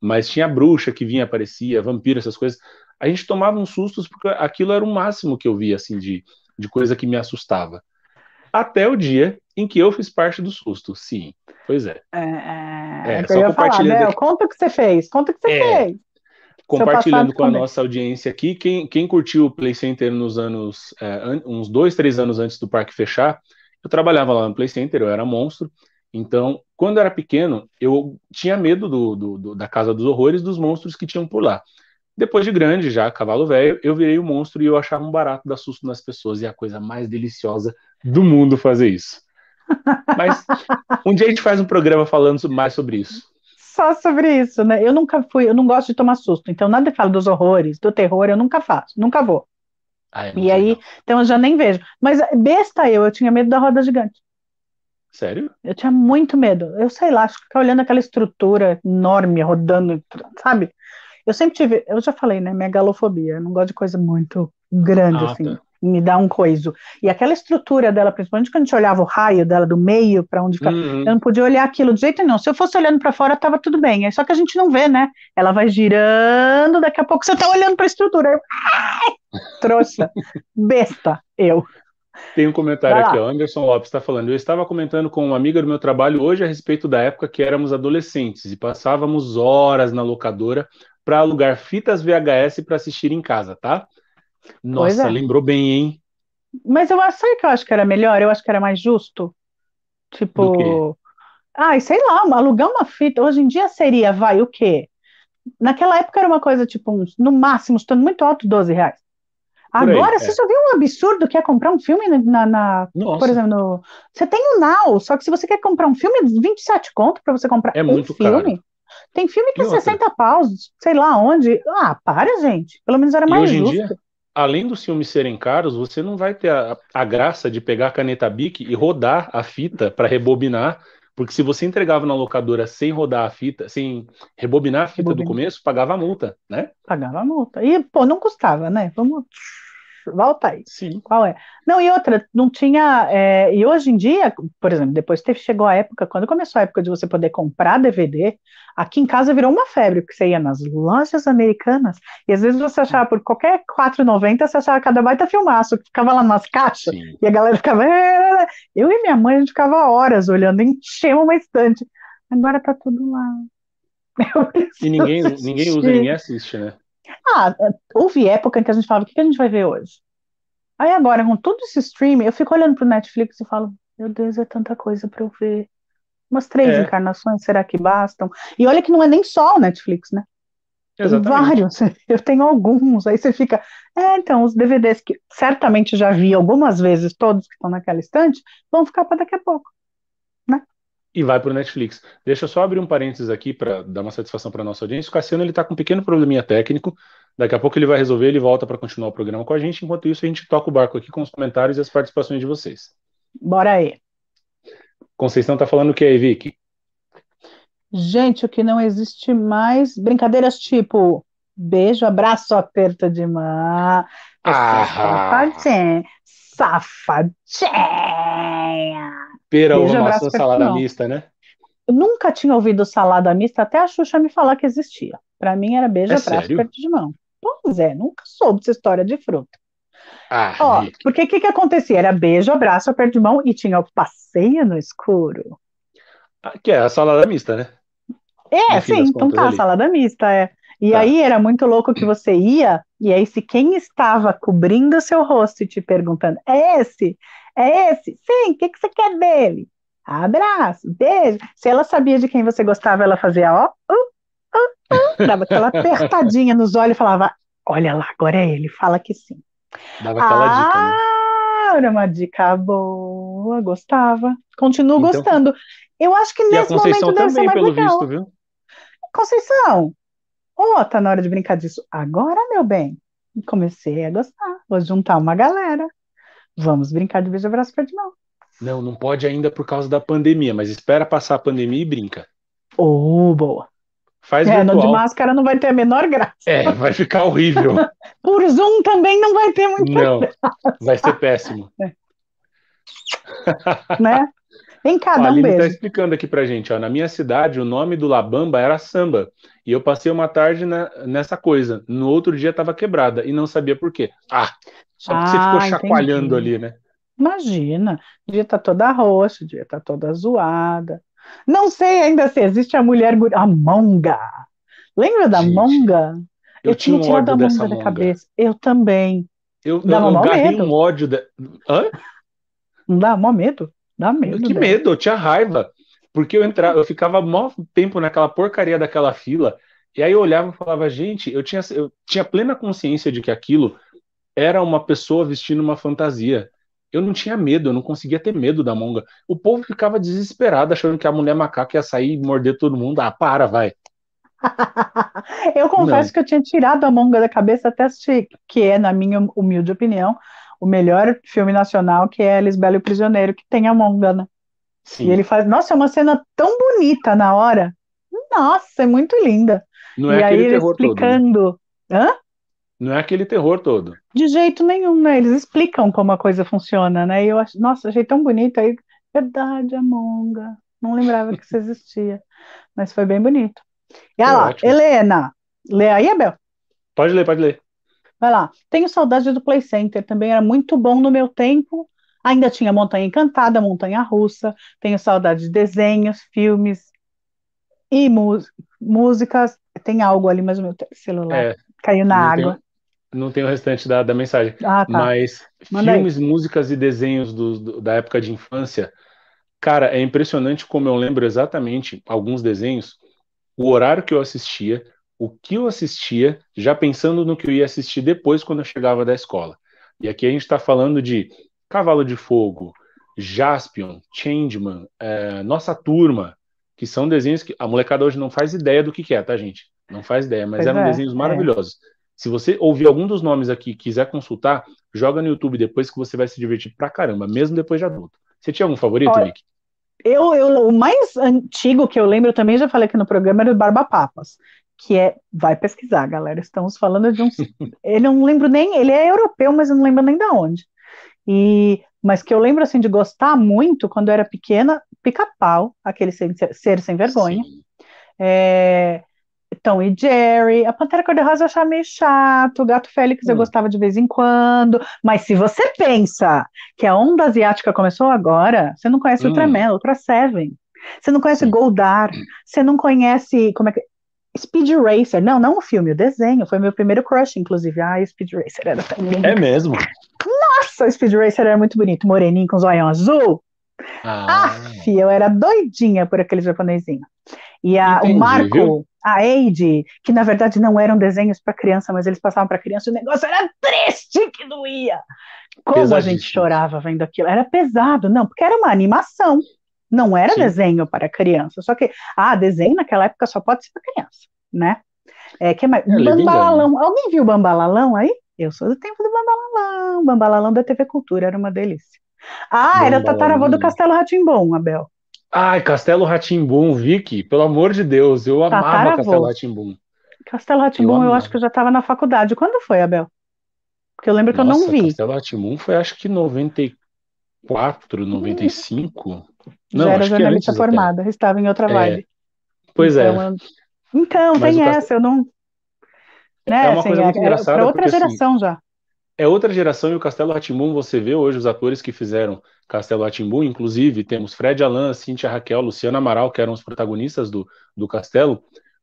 Mas tinha bruxa que vinha, aparecia, vampiro, essas coisas. A gente tomava uns sustos porque aquilo era o máximo que eu via, assim, de, de coisa que me assustava até o dia em que eu fiz parte do susto. Sim, pois é. É, é, é só compartilhando. Falar, conta o que você fez, conta o que você é, fez. Compartilhando com a nossa audiência aqui, quem, quem curtiu o Play Center nos anos, é, uns dois, três anos antes do parque fechar, eu trabalhava lá no Play Center, eu era monstro, Então, quando eu era pequeno, eu tinha medo do, do, do, da Casa dos Horrores, dos monstros que tinham por lá. Depois de grande, já cavalo velho, eu virei o um monstro e eu achava um barato dar susto nas pessoas. E é a coisa mais deliciosa do mundo fazer isso. Mas um dia a gente faz um programa falando mais sobre isso. Só sobre isso, né? Eu nunca fui, eu não gosto de tomar susto. Então, nada fala dos horrores, do terror, eu nunca faço, nunca vou. Ah, e aí, não. então eu já nem vejo. Mas besta eu, eu tinha medo da roda gigante. Sério? Eu tinha muito medo. Eu sei lá, acho que ficar olhando aquela estrutura enorme rodando, sabe? Eu sempre tive, eu já falei, né? Megalofobia. Eu não gosto de coisa muito grande, ah, assim. Tá. Me dá um coiso. E aquela estrutura dela, principalmente quando a gente olhava o raio dela do meio para onde ficava, uhum. eu não podia olhar aquilo de jeito nenhum. Se eu fosse olhando para fora, tava tudo bem. É só que a gente não vê, né? Ela vai girando, daqui a pouco você tá olhando para a estrutura. Eu, trouxa, besta, eu. Tem um comentário aqui, ó. Anderson Lopes está falando. Eu estava comentando com uma amiga do meu trabalho hoje a respeito da época que éramos adolescentes e passávamos horas na locadora para alugar fitas VHS para assistir em casa, tá? Nossa, é. lembrou bem, hein? Mas eu acho que eu acho que era melhor, eu acho que era mais justo. Tipo, ai, sei lá, alugar uma fita, hoje em dia seria, vai, o quê? Naquela época era uma coisa, tipo, no máximo, estando muito alto, 12 reais. Agora, aí, você é. já viu um absurdo que é comprar um filme na, na por exemplo, no, você tem o Now, só que se você quer comprar um filme, 27 conto para você comprar é um muito filme. Caro. Tem filme que é 60 paus, sei lá onde. Ah, para, gente. Pelo menos era e mais hoje justo. Em dia, além dos filmes serem caros, você não vai ter a, a graça de pegar a caneta Bic e rodar a fita para rebobinar porque se você entregava na locadora sem rodar a fita, sem rebobinar a fita do começo, pagava a multa, né? Pagava a multa. E, pô, não custava, né? Vamos volta aí. Sim. Qual é? Não, e outra, não tinha. É, e hoje em dia, por exemplo, depois teve, chegou a época, quando começou a época de você poder comprar DVD, aqui em casa virou uma febre, porque você ia nas lojas americanas, e às vezes você achava por qualquer 4,90, você achava cada baita filmaço, que ficava lá nas caixas, Sim. e a galera ficava. Eu e minha mãe, a gente ficava horas olhando, enchemos uma estante. Agora tá tudo lá. *laughs* E ninguém, ninguém usa, ninguém assiste, né? Ah, houve época em que a gente falava, o que a gente vai ver hoje? Aí agora, com todo esse streaming, eu fico olhando pro Netflix e falo, meu Deus, é tanta coisa para eu ver. Umas três é. encarnações, será que bastam? E olha que não é nem só o Netflix, né? Exatamente. Tem vários, *laughs* eu tenho alguns, aí você fica, é, então, os DVDs que certamente já vi algumas vezes, todos que estão naquela estante, vão ficar para daqui a pouco e vai para o Netflix. Deixa eu só abrir um parênteses aqui para dar uma satisfação para nossa audiência. O Cassiano ele está com um pequeno probleminha técnico. Daqui a pouco ele vai resolver, ele volta para continuar o programa com a gente. Enquanto isso, a gente toca o barco aqui com os comentários e as participações de vocês. Bora aí. Conceição está falando o que aí, Vicky? Gente, o que não existe mais brincadeiras tipo beijo, abraço, aperto de mão. Ah. Safadinha. Safadinha. Pera, uva, maçã, salada não. mista, né? Eu nunca tinha ouvido salada mista até a Xuxa me falar que existia. Para mim era beijo, é abraço, perto de mão. Pois é, nunca soube dessa história de fruta. Ah, Ó, porque o que, que acontecia? Era beijo, abraço, aperto de mão e tinha o passeio no escuro. Ah, que é a salada mista, né? É, sim, então tá, ali. salada mista, é. E tá. aí era muito louco que você ia, e aí se quem estava cobrindo o seu rosto e te perguntando, é esse? É esse? Sim, o que, que você quer dele? Abraço, beijo. Se ela sabia de quem você gostava, ela fazia ó, uh, uh, uh, dava aquela *laughs* apertadinha nos olhos e falava: Olha lá, agora é ele, fala que sim. Dava aquela ah, dica, né? Ah, era uma dica boa, gostava. Continuo então, gostando. Eu acho que nesse momento deve ser mais pelo legal. Visto, viu? Conceição, ó, oh, tá na hora de brincar disso. Agora, meu bem, comecei a gostar. Vou juntar uma galera. Vamos brincar de beijo, abraço, de mão. Não, não pode ainda por causa da pandemia, mas espera passar a pandemia e brinca. Oh, boa. Faz é, virtual. de máscara não vai ter a menor graça. É, vai ficar horrível. *laughs* por Zoom também não vai ter muito Não, graça. vai ser péssimo. É. né? *laughs* Vem cá, dá um tá beijo. tá explicando aqui pra gente, ó, na minha cidade o nome do Labamba era samba, e eu passei uma tarde na, nessa coisa, no outro dia tava quebrada, e não sabia por quê. Ah, só porque ah, você ficou ah, chacoalhando entendi. ali, né? Imagina, devia estar tá toda roxa, devia estar tá toda zoada. Não sei ainda se existe a mulher a monga. Lembra da Gente, monga? Eu, eu tinha tirado a monga da cabeça. Eu também. Eu, eu, eu medo. um ódio. De... Hã? Não dá mó medo? Dá medo. Que medo, eu tinha raiva. Porque eu entrava, eu ficava mó tempo naquela porcaria daquela fila, e aí eu olhava e falava, gente, eu tinha, eu tinha plena consciência de que aquilo era uma pessoa vestindo uma fantasia. Eu não tinha medo, eu não conseguia ter medo da monga. O povo ficava desesperado, achando que a mulher macaca ia sair e morder todo mundo. Ah, para, vai. *laughs* eu confesso não. que eu tinha tirado a monga da cabeça até assistir, que é, na minha humilde opinião, o melhor filme nacional, que é Lisbela e o Prisioneiro, que tem a monga, né? Sim. E ele faz, nossa, é uma cena tão bonita na hora. Nossa, é muito linda. Não é e aí ele explicando. Todo, né? Hã? Não é aquele terror todo. De jeito nenhum, né? Eles explicam como a coisa funciona, né? E eu acho, nossa, achei tão bonito aí. Verdade, Amonga. Não lembrava que isso existia. Mas foi bem bonito. E olha lá, ótimo. Helena. Lê aí, Abel? Pode ler, pode ler. Vai lá. Tenho saudade do Play Center, também era muito bom no meu tempo. Ainda tinha Montanha Encantada, Montanha Russa. Tenho saudade de desenhos, filmes e músicas. Tem algo ali, mas o meu celular é, caiu na água não tem o restante da, da mensagem. Ah, tá. Mas Manda filmes, aí. músicas e desenhos do, do, da época de infância, cara, é impressionante como eu lembro exatamente alguns desenhos, o horário que eu assistia, o que eu assistia, já pensando no que eu ia assistir depois quando eu chegava da escola. E aqui a gente está falando de Cavalo de Fogo, Jaspion, Changeman, é, Nossa Turma, que são desenhos que a molecada hoje não faz ideia do que, que é, tá, gente? Não faz ideia, mas pois eram é, desenhos é. maravilhosos. É. Se você ouvir algum dos nomes aqui e quiser consultar, joga no YouTube depois que você vai se divertir pra caramba, mesmo depois de adulto. Você tinha algum favorito, Olha, Nick? Eu, eu, o mais antigo que eu lembro, eu também já falei aqui no programa, era o Barba Papas, que é, vai pesquisar, galera, estamos falando de um, *laughs* ele não lembro nem, ele é europeu, mas eu não lembro nem da onde. E, mas que eu lembro, assim, de gostar muito, quando eu era pequena, Pica-Pau, aquele ser, ser sem vergonha. É, Tom e Jerry, a Pantera Cor-de-Rosa eu achava meio chato, o Gato Félix hum. eu gostava de vez em quando, mas se você pensa que a onda asiática começou agora, você não conhece hum. Ultraman, Ultra Seven, você não conhece Goldar, você não conhece, como é que, Speed Racer, não, não o filme, o desenho, foi meu primeiro crush, inclusive, ah, Speed Racer era tão lindo. É mesmo? Nossa, o Speed Racer era muito bonito, moreninho com zoião azul, ah. Aff, eu era doidinha por aquele japonesinho. E a, Entendi, o Marco, viu? a Eide, que na verdade não eram desenhos para criança, mas eles passavam para criança, o negócio era triste que doía. Como a gente chorava vendo aquilo. Era pesado, não, porque era uma animação. Não era Sim. desenho para criança. Só que, ah, desenho naquela época só pode ser para criança, né? É, que mais? É, Bambalalão. Alguém viu Bambalalão aí? Eu sou do tempo do Bambalalão. Bambalalão da TV Cultura, era uma delícia. Ah, era tataravô do Castelo Ratimbom, Abel. Ai, Castelo Ratimbum, Vicky, pelo amor de Deus, eu amava Tataravô. Castelo Ratimbum. Castelo Ratimbum, eu, eu, acho que eu já estava na faculdade. Quando foi, Abel? Porque eu lembro Nossa, que eu não vi. Castelo Ratimbum foi acho que 94, 95. Não, já era jornalista formada, até. estava em outra é. vibe. Pois é. então, é. Eu... Então, Mas tem essa, eu não. Né, é uma assim, coisa muito é, engraçada. É para outra porque, assim, geração assim, já é outra geração e o Castelo Ratimbum, você vê hoje os atores que fizeram Castelo Ratimbum, inclusive temos Fred Alan, Cíntia Raquel, Luciana Amaral, que eram os protagonistas do, do Castelo.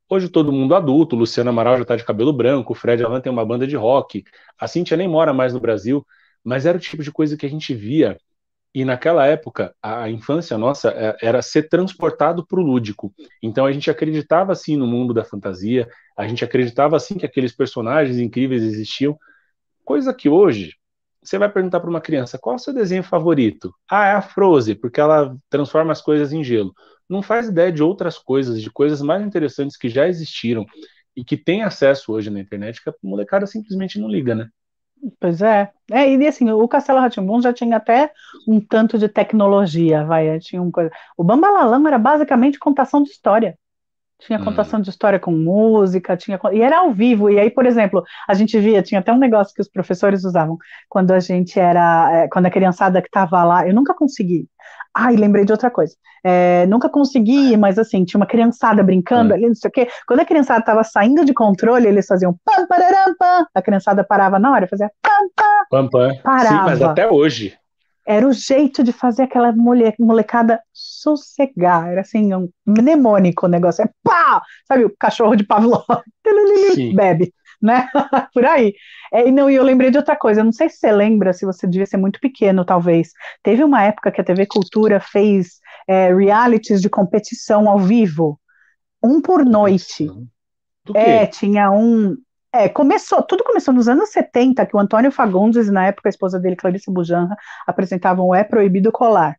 Hoje todo mundo adulto, Luciana Amaral já está de cabelo branco, Fred Alan tem uma banda de rock, a Cíntia nem mora mais no Brasil, mas era o tipo de coisa que a gente via e naquela época, a infância nossa é, era ser transportado para o lúdico. Então a gente acreditava assim no mundo da fantasia, a gente acreditava assim que aqueles personagens incríveis existiam, Coisa que hoje você vai perguntar para uma criança qual é o seu desenho favorito? Ah, é a Frozen, porque ela transforma as coisas em gelo. Não faz ideia de outras coisas, de coisas mais interessantes que já existiram e que tem acesso hoje na internet que a molecada simplesmente não liga, né? Pois é. é e assim, o Castelo Ratimbun já tinha até um tanto de tecnologia, vai, tinha um coisa. O Bambalalão era basicamente contação de história. Tinha hum. contação hum. de história com música, tinha e era ao vivo. E aí, por exemplo, a gente via, tinha até um negócio que os professores usavam quando a gente era, é, quando a criançada que estava lá, eu nunca consegui. Ai, lembrei de outra coisa. É, nunca consegui, mas assim, tinha uma criançada brincando hum. ali, não sei o quê. Quando a criançada estava saindo de controle, eles faziam pam, pararam, pam. A criançada parava na hora, fazia pam, pam. Pam, pam. Parava. Sim, mas até hoje. Era o jeito de fazer aquela molecada sossegar. Era assim, um mnemônico o negócio. É pá! Sabe o cachorro de Pavlov? *laughs* Bebe. Né? *laughs* por aí. É, não, e eu lembrei de outra coisa, eu não sei se você lembra, se você devia ser muito pequeno, talvez. Teve uma época que a TV Cultura fez é, realities de competição ao vivo, um por noite. É, tinha um. É, começou, tudo começou nos anos 70, que o Antônio Fagundes na época a esposa dele, Clarice Bujanra, apresentavam o É Proibido Colar,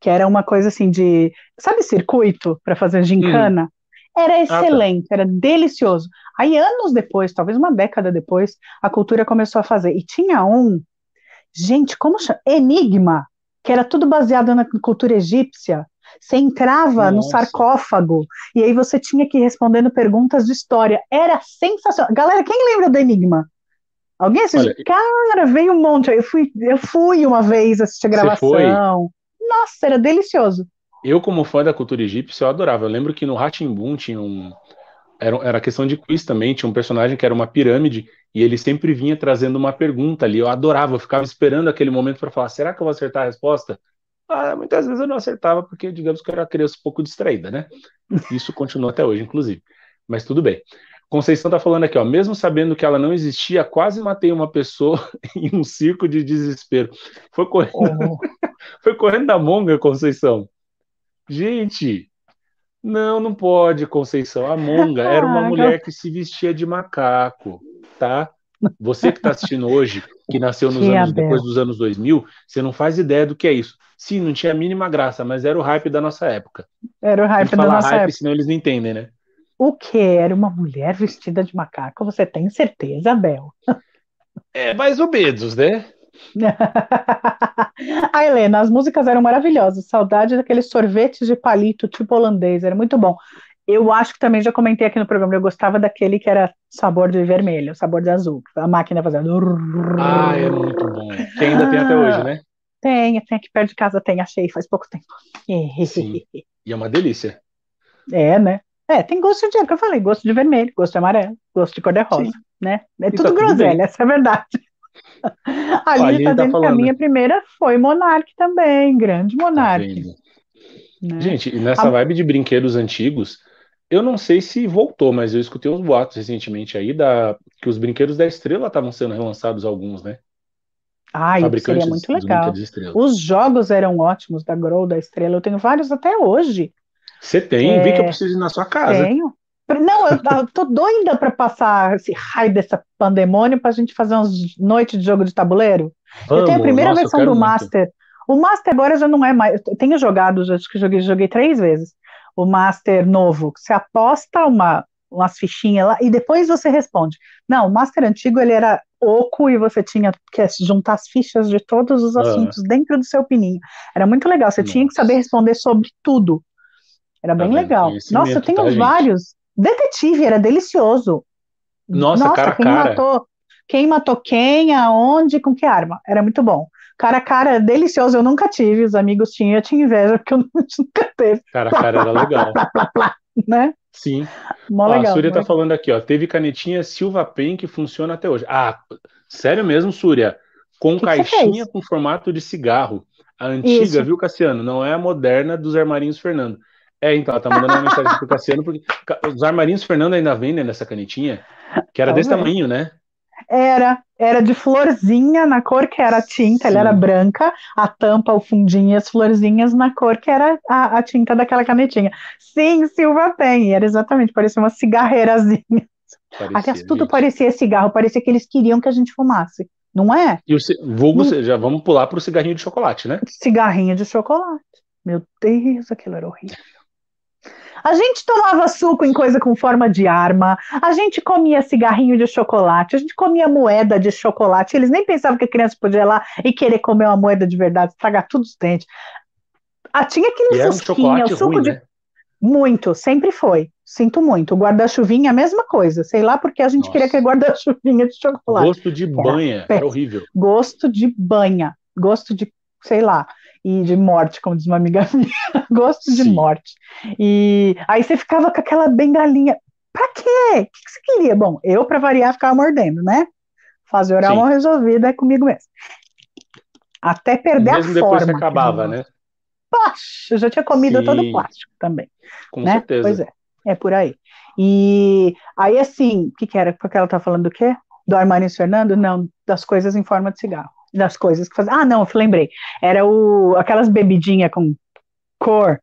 que era uma coisa assim de, sabe circuito para fazer gincana? Hum. Era excelente, ah, tá. era delicioso. Aí, anos depois, talvez uma década depois, a cultura começou a fazer. E tinha um, gente, como chama? Enigma, que era tudo baseado na cultura egípcia. Você entrava Nossa. no sarcófago e aí você tinha que ir respondendo perguntas de história. Era sensacional. Galera, quem lembra do Enigma? Alguém assistiu? Olha, Cara, veio um monte. Eu fui, eu fui uma vez assistir a gravação. Nossa, era delicioso. Eu, como fã da cultura egípcia, eu adorava. Eu lembro que no Ratimbun tinha um. Era, era questão de quiz também, tinha um personagem que era uma pirâmide, e ele sempre vinha trazendo uma pergunta ali. Eu adorava, eu ficava esperando aquele momento para falar: será que eu vou acertar a resposta? Ah, muitas vezes eu não acertava, porque digamos que eu era criança um pouco distraída, né? Isso continua até hoje, inclusive. Mas tudo bem. Conceição tá falando aqui, ó, mesmo sabendo que ela não existia, quase matei uma pessoa *laughs* em um circo de desespero. Foi correndo, oh. *laughs* foi correndo da monga, Conceição. Gente, não, não pode, Conceição. A monga era uma ah, mulher que se vestia de macaco, tá? Você que está assistindo hoje, que nasceu nos anos, depois dos anos 2000, você não faz ideia do que é isso. Sim, não tinha a mínima graça, mas era o hype da nossa época. Era o hype da nossa hype, época. Senão eles não entendem, né? O que? Era uma mulher vestida de macaco? Você tem certeza, Bel? É, mais ou menos, né? A *laughs* Helena, as músicas eram maravilhosas. Saudade daqueles sorvetes de palito tipo holandês, era muito bom. Eu acho que também já comentei aqui no programa, eu gostava daquele que era sabor de vermelho, sabor de azul. A máquina fazendo. Ah, é muito bom. Que ainda ah, tem até hoje, né? Tem, tem aqui perto de casa, tem, achei faz pouco tempo. *laughs* Sim. E é uma delícia. É, né? É, tem gosto de, é o que eu falei, gosto de vermelho, gosto de amarelo, gosto de cor-de-rosa, né? É tudo tá groselha, essa é a verdade. *laughs* A Aline tá, tá dizendo que a minha primeira foi Monark também, grande tá Monark. Tá né? Gente, nessa a... vibe de brinquedos antigos, eu não sei se voltou, mas eu escutei uns boatos recentemente aí da que os brinquedos da Estrela estavam sendo relançados alguns, né? Ah, isso seria muito legal. Os jogos eram ótimos da Grow, da Estrela. Eu tenho vários até hoje. Você tem? É... Vi que eu preciso ir na sua casa. Tenho. Não, eu, eu tô doida para passar esse raio dessa pandemônio para a gente fazer umas noites de jogo de tabuleiro. Vamos, eu tenho a primeira nossa, versão do muito. Master. O Master agora já não é mais. Eu tenho jogado, acho que joguei, joguei três vezes. O Master novo. Você aposta uma, umas fichinhas lá e depois você responde. Não, o Master antigo ele era oco e você tinha que juntar as fichas de todos os ah. assuntos ah. dentro do seu pininho. Era muito legal. Você Nossa. tinha que saber responder sobre tudo. Era bem tá legal. Nossa, eu tenho tá, vários. Detetive, era delicioso. Nossa, Nossa cara quem cara. matou? Quem matou quem, aonde, com que arma? Era muito bom. Cara a cara, delicioso, eu nunca tive, os amigos tinham, eu tinha inveja, porque eu *laughs* nunca teve. Cara a cara era legal. *laughs* né? Sim. Mó ó, legal, a Súria tá falando aqui, ó, teve canetinha Silva Pen que funciona até hoje. Ah, sério mesmo, Súria? Com que caixinha que com formato de cigarro. A antiga, Isso. viu, Cassiano? Não é a moderna dos armarinhos Fernando. É, então, ela tá mandando uma mensagem pro Cassiano, porque os armarinhos Fernando ainda vendem nessa canetinha, que era desse tamanho, né? Era, era de florzinha na cor que era a tinta, Sim. ela era branca, a tampa, o fundinho e as florzinhas na cor que era a, a tinta daquela canetinha. Sim, Silva tem, era exatamente, parecia uma cigarreirazinha. Parecia, Aliás, tudo gente. parecia cigarro, parecia que eles queriam que a gente fumasse, não é? E o vulgo, hum. já vamos pular para o cigarrinho de chocolate, né? Cigarrinho de chocolate. Meu Deus, aquilo era horrível. A gente tomava suco em coisa com forma de arma, a gente comia cigarrinho de chocolate, a gente comia moeda de chocolate. Eles nem pensavam que a criança podia ir lá e querer comer uma moeda de verdade, estragar tudo os dentes. Ah, tinha aquele e fusquinha, um o suco ruim, de. Né? Muito, sempre foi. Sinto muito. Guarda-chuvinha, a mesma coisa. Sei lá porque a gente Nossa. queria que guarda-chuvinha de chocolate. Gosto de banha, era, era horrível. Gosto de banha, gosto de, sei lá e de morte, como diz uma amiga *laughs* minha. Gosto de Sim. morte. E aí você ficava com aquela bengalinha. Pra quê? O que você queria? Bom, eu, para variar, ficava mordendo, né? Fazer oral mal resolvida é comigo mesmo. Até perder mesmo a forma. Depois acabava, né? Poxa, eu já tinha comido Sim. todo o plástico também. Com né? certeza. Pois é, é por aí. E aí, assim, o que, que era? Porque ela tá falando do quê? Do Armani Fernando? Não, das coisas em forma de cigarro. Das coisas que fazem. Ah, não, eu lembrei. Era o, aquelas bebidinhas com cor,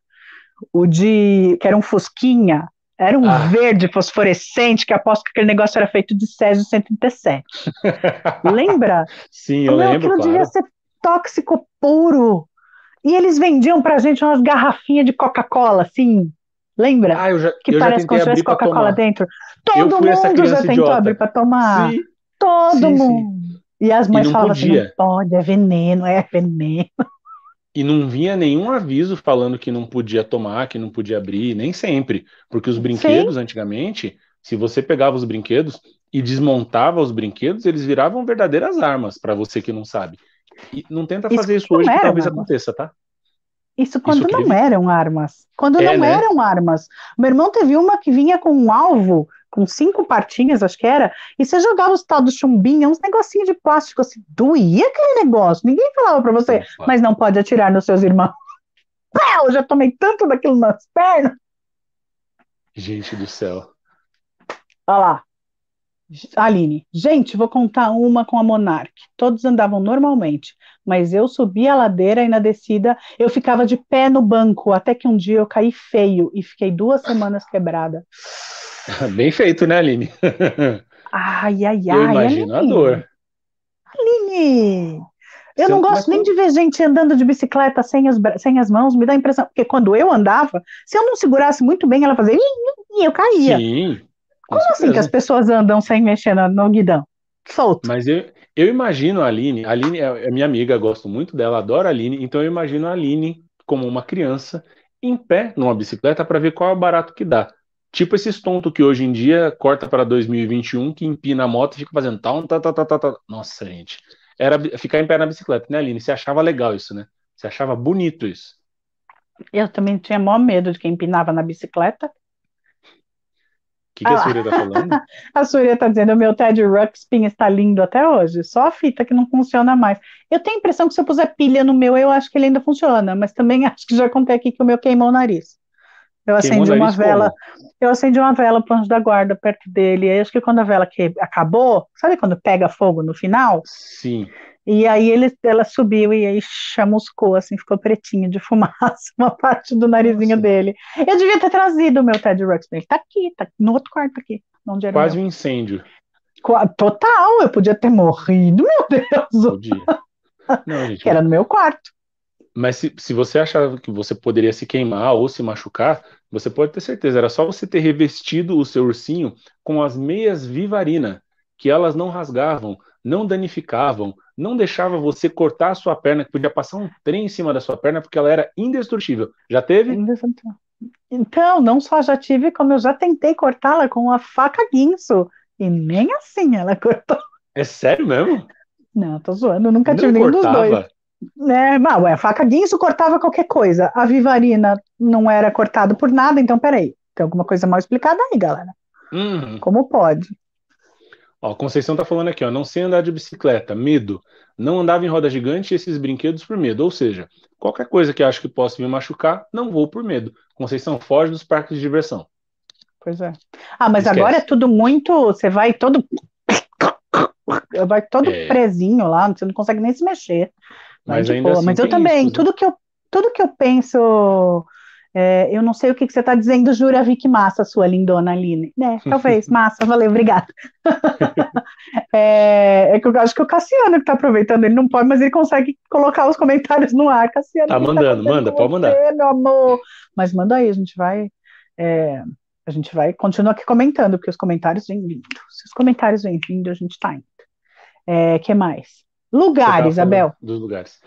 o de. que era um Fusquinha. Era um ah. verde fosforescente que aposto que aquele negócio era feito de Césio 137. *laughs* Lembra? Sim, eu Meu, lembro. Aquilo claro. devia ser tóxico puro. E eles vendiam pra gente umas garrafinhas de Coca-Cola, assim, Lembra? Ah, eu já, que eu parece como se tivesse Coca-Cola dentro. Todo mundo já tentou idiota. abrir para tomar. Sim. Todo sim, mundo. Sim. E as mães e falavam assim, não pode, é veneno, é veneno. *laughs* E não vinha nenhum aviso falando que não podia tomar, que não podia abrir, nem sempre. Porque os brinquedos, sim. antigamente, se você pegava os brinquedos e desmontava os brinquedos, eles viravam verdadeiras armas, para você que não sabe. E não tenta fazer isso, isso hoje, que talvez aconteça, tá? Isso quando Isso não eram armas. Quando é, não né? eram armas. Meu irmão teve uma que vinha com um alvo, com cinco partinhas, acho que era, e você jogava os tal do chumbinho, uns negocinhos de plástico assim, doía aquele negócio. Ninguém falava para você, Opa. mas não pode atirar nos seus irmãos. *laughs* Eu já tomei tanto daquilo nas pernas. Gente do céu. Olha lá. Aline, gente, vou contar uma com a Monark. Todos andavam normalmente, mas eu subi a ladeira e na descida eu ficava de pé no banco, até que um dia eu caí feio e fiquei duas semanas quebrada. *laughs* Bem feito, né, Aline? Ai, ai, ai. Eu imagino Aline. a dor. Aline! Eu Você não gosto nem de ver gente andando de bicicleta sem as, sem as mãos, me dá a impressão, porque quando eu andava, se eu não segurasse muito bem, ela fazia e eu caía. Sim. Como certeza. assim que as pessoas andam sem mexer no, no guidão? Solto. Mas eu, eu imagino a Aline, a Aline é, é minha amiga, gosto muito dela, adoro a Aline, então eu imagino a Aline como uma criança em pé numa bicicleta para ver qual é o barato que dá. Tipo esses tontos que hoje em dia corta para 2021, que empina a moto e fica fazendo tal, tal, tal, tal, tal. Nossa, gente. Era ficar em pé na bicicleta, né, Aline? Você achava legal isso, né? Você achava bonito isso. Eu também tinha maior medo de quem empinava na bicicleta que, que ah, a Surya tá falando? *laughs* a Surya tá dizendo, o meu Ted Ruxpin está lindo até hoje, só a fita que não funciona mais. Eu tenho a impressão que se eu puser pilha no meu, eu acho que ele ainda funciona, mas também *laughs* acho que já contei aqui que o meu queimou o nariz. Eu acendi uma vela, como? eu acendi uma vela pro anjo da guarda perto dele, e acho que quando a vela que acabou, sabe quando pega fogo no final? Sim. E aí ele, ela subiu e aí chamuscou, assim, ficou pretinho de *laughs* fumaça, uma parte do narizinho Nossa. dele. Eu devia ter trazido o meu Ted Ruxpin. Ele tá aqui, tá no outro quarto aqui. Onde era Quase um incêndio. Total, eu podia ter morrido, meu *laughs* Deus. Podia. Não, gente, que era no meu quarto. Mas se, se você achava que você poderia se queimar ou se machucar, você pode ter certeza, era só você ter revestido o seu ursinho com as meias Vivarina, que elas não rasgavam, não danificavam, não deixava você cortar a sua perna, que podia passar um trem em cima da sua perna, porque ela era indestrutível. Já teve? Então, não só já tive, como eu já tentei cortá-la com uma faca guinso. E nem assim ela *laughs* cortou. É sério mesmo? Não, tô zoando, nunca não tive nenhum dos dois. É, mas, ué, a faca guinso cortava qualquer coisa. A vivarina não era cortada por nada, então peraí. Tem alguma coisa mal explicada aí, galera. Uhum. Como pode? Ó, Conceição tá falando aqui, ó, não sei andar de bicicleta, medo. Não andava em roda gigante e esses brinquedos por medo. Ou seja, qualquer coisa que acho que possa me machucar, não vou por medo. Conceição, foge dos parques de diversão. Pois é. Ah, mas Esquece. agora é tudo muito. Você vai todo. Vai todo é. presinho lá, você não consegue nem se mexer. Mas, ainda assim, mas eu também, isso, né? tudo, que eu, tudo que eu penso é, eu não sei o que, que você está dizendo, jura, Vic Massa, sua lindona Aline. É, talvez, *laughs* massa, valeu, obrigada. *laughs* é, é, que eu acho que o Cassiano que está aproveitando, ele não pode, mas ele consegue colocar os comentários no ar. Cassiano, tá mandando, tá manda, pode mandar. Meu amor. Mas manda aí, a gente vai. É, a gente vai continuar aqui comentando, porque os comentários vêm vindo. Se os comentários vêm vindo, a gente está indo. É, que mais? Lugares, Isabel. Dos lugares.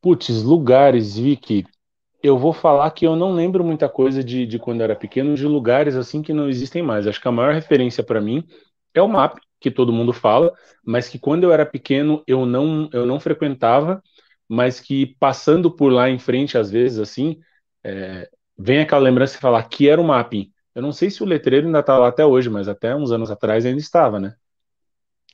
Putz, lugares, Vicky eu vou falar que eu não lembro muita coisa de, de quando eu era pequeno, de lugares assim que não existem mais. Acho que a maior referência para mim é o MAP, que todo mundo fala, mas que quando eu era pequeno eu não, eu não frequentava, mas que passando por lá em frente, às vezes, assim, é, vem aquela lembrança de falar que era o mapping. Eu não sei se o letreiro ainda está lá até hoje, mas até uns anos atrás ainda estava, né?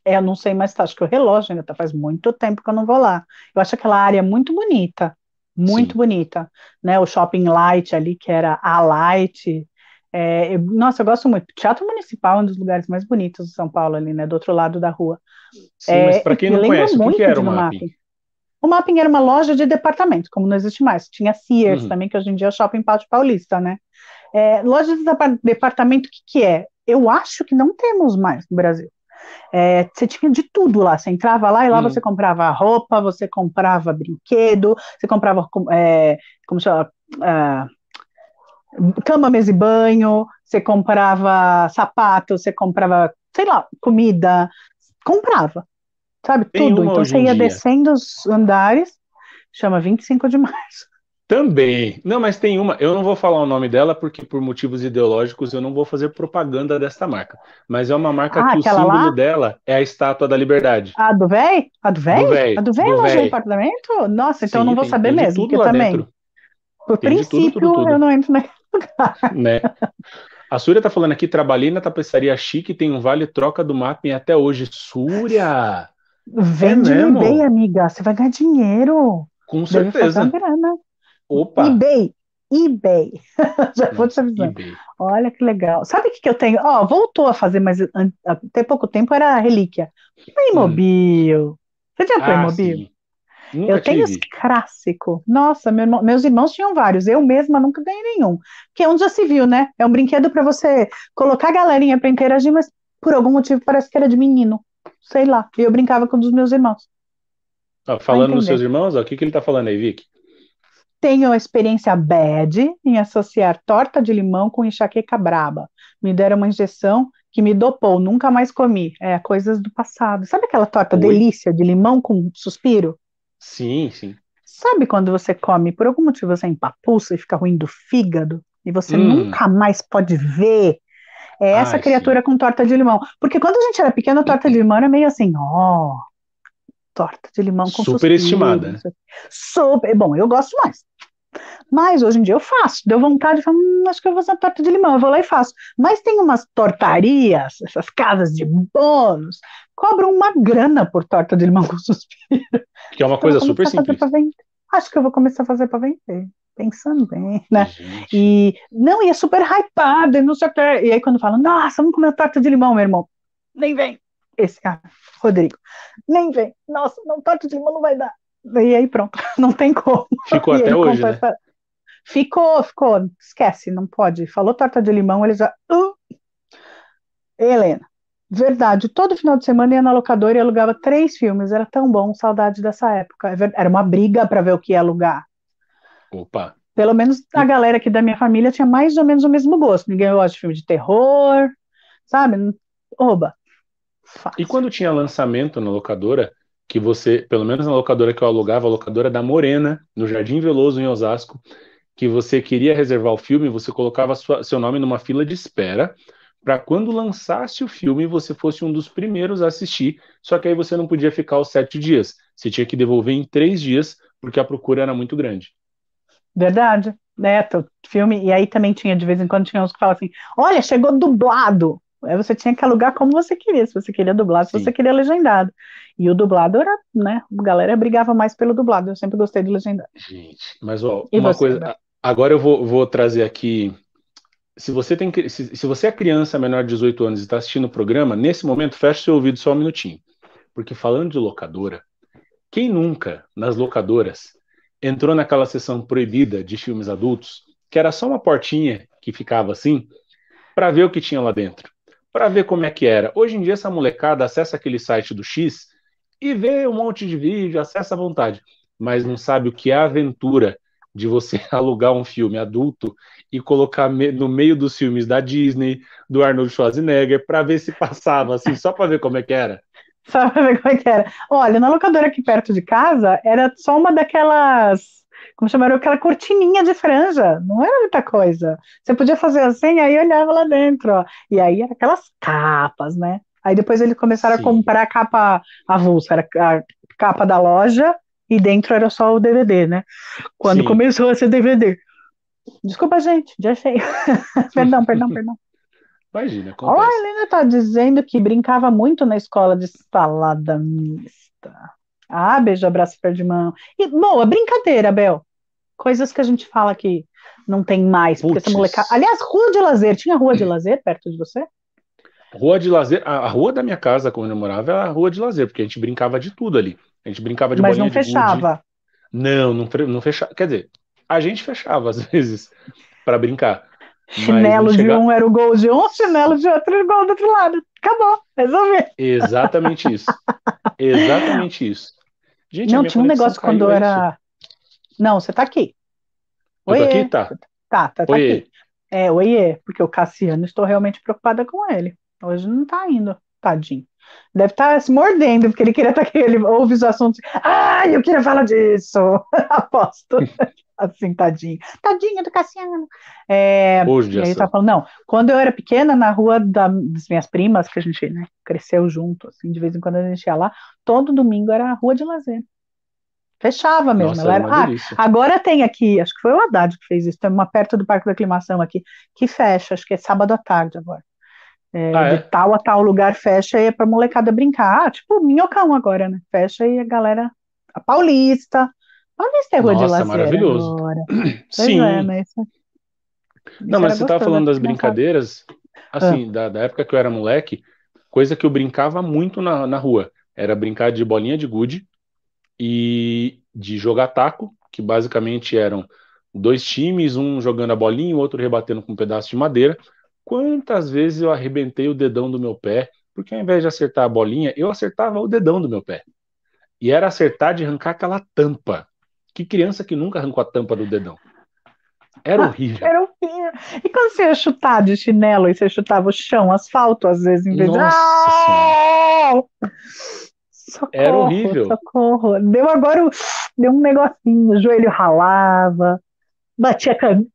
É, eu não sei mais, tá, acho que o relógio ainda tá, faz muito tempo que eu não vou lá. Eu acho aquela área muito bonita muito Sim. bonita, né? O Shopping Light ali, que era a Light, É, eu, nossa, eu gosto muito. Teatro Municipal é um dos lugares mais bonitos de São Paulo, ali, né? Do outro lado da rua. Sim, é, mas para quem não conhece, o que, que era o mapping? mapping? O mapping era uma loja de departamento, como não existe mais. Tinha Sears uhum. também, que hoje em dia é o Shopping Pátio Paulista, né? É, loja de departamento, o que, que é? Eu acho que não temos mais no Brasil. É, você tinha de tudo lá. Você entrava lá e lá hum. você comprava roupa, você comprava brinquedo, você comprava é, como chama, uh, cama, mesa e banho, você comprava sapato, você comprava, sei lá, comida, comprava, sabe, Tem tudo. Então você ia descendo os andares, chama 25 de março. Também. Não, mas tem uma. Eu não vou falar o nome dela porque, por motivos ideológicos, eu não vou fazer propaganda desta marca. Mas é uma marca ah, que o símbolo lá? dela é a estátua da liberdade. A do véi? A do véi? A do véi é loja de apartamento? Nossa, então Sim, eu não vou tem, saber tem mesmo. Porque também. Dentro. Por tem princípio, tudo, tudo, tudo. eu não entro naquele *laughs* lugar. Né? A Súria tá falando aqui: trabalhei na tapeçaria chique, tem um vale troca do mapping até hoje. Súria! Vende é bem, amiga. Você vai ganhar dinheiro. Com certeza. grana. Opa! eBay. eBay. *laughs* Já vou te avisando. eBay. Olha que legal. Sabe o que, que eu tenho? Ó, oh, voltou a fazer, mas até pouco tempo era relíquia. Playmobil. Hum. Você tinha ah, Playmobil? Nunca eu tenho tive. os clássico. Nossa, meu, meus irmãos tinham vários. Eu mesma nunca ganhei nenhum. Que é onde já se viu, né? É um brinquedo para você colocar a galerinha para interagir, mas por algum motivo parece que era de menino. Sei lá. E eu brincava com um dos meus irmãos. Ah, falando dos seus irmãos, ó, o que, que ele tá falando aí, Vicky? Tenho a experiência bad em associar torta de limão com enxaqueca braba. Me deram uma injeção que me dopou, nunca mais comi. É, coisas do passado. Sabe aquela torta Oi? delícia de limão com suspiro? Sim, sim. Sabe quando você come, por algum motivo você empapuça e fica ruim do fígado? E você hum. nunca mais pode ver é essa Ai, criatura sim. com torta de limão. Porque quando a gente era pequeno, a torta de limão era meio assim, ó, oh, torta de limão com Super estimada. Né? Super, bom, eu gosto mais. Mas hoje em dia eu faço, deu vontade de falar, hum, acho que eu vou fazer torta de limão, eu vou lá e faço. Mas tem umas tortarias, essas casas de bônus, cobram uma grana por torta de limão com suspiro. Que é uma coisa super simples. Acho que eu vou começar a fazer para vender. Pensando bem, né? Gente. E não, e é super hypado, e não sei o que. E aí, quando falam, nossa, vamos comer torta de limão, meu irmão. Nem vem. Esse cara, Rodrigo. Nem vem. Nossa, não, torta de limão não vai dar. E aí pronto, *laughs* não tem como. Ficou até hoje, né? Ficou, ficou. Esquece, não pode. Falou torta de limão, ele já. Uh! Helena, verdade. Todo final de semana ia na locadora e alugava três filmes. Era tão bom, saudade dessa época. É era uma briga para ver o que ia alugar. Opa. Pelo menos a galera aqui da minha família tinha mais ou menos o mesmo gosto. Ninguém gosta de filme de terror, sabe? Oba. Fácil. E quando tinha lançamento na locadora, que você, pelo menos na locadora que eu alugava, a locadora da Morena, no Jardim Veloso, em Osasco, que você queria reservar o filme, você colocava sua, seu nome numa fila de espera para quando lançasse o filme você fosse um dos primeiros a assistir. Só que aí você não podia ficar os sete dias, você tinha que devolver em três dias porque a procura era muito grande. Verdade, né? Filme e aí também tinha de vez em quando tinha uns que falavam assim: olha, chegou dublado. Aí você tinha que alugar como você queria, se você queria dublado, se você queria legendado. E o dublado era, né? A galera brigava mais pelo dublado. Eu sempre gostei do legendado. Gente, mas ó, e uma você, coisa. Agora eu vou, vou trazer aqui. Se você tem se, se você é criança menor de 18 anos e está assistindo o programa, nesse momento feche seu ouvido só um minutinho. Porque falando de locadora, quem nunca, nas locadoras, entrou naquela sessão proibida de filmes adultos, que era só uma portinha que ficava assim, para ver o que tinha lá dentro, para ver como é que era. Hoje em dia, essa molecada acessa aquele site do X e vê um monte de vídeo, acessa à vontade, mas não sabe o que é a aventura de você *laughs* alugar um filme adulto e colocar no meio dos filmes da Disney, do Arnold Schwarzenegger, para ver se passava, assim, só para ver como é que era. *laughs* Só para ver como é que era. Olha, na locadora aqui perto de casa, era só uma daquelas. Como chamaram? Aquela cortininha de franja. Não era muita coisa. Você podia fazer assim, aí olhava lá dentro, ó. E aí era aquelas capas, né? Aí depois eles começaram Sim. a comprar a capa avulsa, era a capa da loja e dentro era só o DVD, né? Quando Sim. começou a ser DVD. Desculpa, gente, já achei. *laughs* perdão, perdão, perdão. Imagina, acontece. Olha, a Helena tá dizendo que brincava muito na escola de salada mista. Ah, beijo, abraço, pé de mão. E, boa, brincadeira, Bel. Coisas que a gente fala aqui. não tem mais? Porque essa molecada. Aliás, rua de lazer, tinha rua de lazer perto de você? Rua de lazer, a, a rua da minha casa, quando eu morava, era a rua de lazer, porque a gente brincava de tudo ali. A gente brincava de Mas não fechava. Não, não, não fechava. Quer dizer, a gente fechava às *laughs* vezes para brincar. Chinelo de um era o gol de um, chinelo de outro era o gol do outro lado. Acabou, resolvi. Exatamente isso. *laughs* Exatamente isso. Gente, não, tinha um negócio quando eu era. Não, você tá aqui. Oi. Aqui? Tá. Tá, tá, tá aqui. É, oiê, porque o Cassiano, estou realmente preocupada com ele. Hoje não tá indo, tadinho. Deve estar tá se mordendo, porque ele queria estar tá aqui, *laughs* ele ouve os assuntos. Ah, eu queria falar disso! *laughs* Aposto. *laughs* assim, tadinho. Tadinho do Cassiano. É, e aí tá falando, não, quando eu era pequena, na rua da, das minhas primas, que a gente né, cresceu junto, assim, de vez em quando a gente ia lá, todo domingo era a rua de lazer. Fechava mesmo. Nossa, era, ah, agora tem aqui, acho que foi o Haddad que fez isso, tem uma perto do Parque da Aclimação aqui, que fecha, acho que é sábado à tarde agora. É, ah, é? De tal a tal lugar fecha e é pra molecada brincar. Ah, tipo, minhocão agora, né? Fecha e a galera. A Paulista. Paulista é rua Nossa, de lazer maravilhoso. agora. *clears throat* Sim. É, mas... Não, mas você tava falando das brincadeiras, assim, ah. da, da, época que eu era moleque, coisa que eu brincava muito na, na rua. Era brincar de bolinha de gude e de jogar taco, que basicamente eram dois times, um jogando a bolinha e o outro rebatendo com um pedaço de madeira. Quantas vezes eu arrebentei o dedão do meu pé, porque ao invés de acertar a bolinha, eu acertava o dedão do meu pé. E era acertar de arrancar aquela tampa. Que criança que nunca arrancou a tampa do dedão? Era ah, horrível. Era horrível. E quando você ia chutar de chinelo e você chutava o chão, asfalto, às vezes, em vez Nossa de. Socorro, era horrível. Socorro. Deu agora deu um negocinho, o joelho ralava, batia can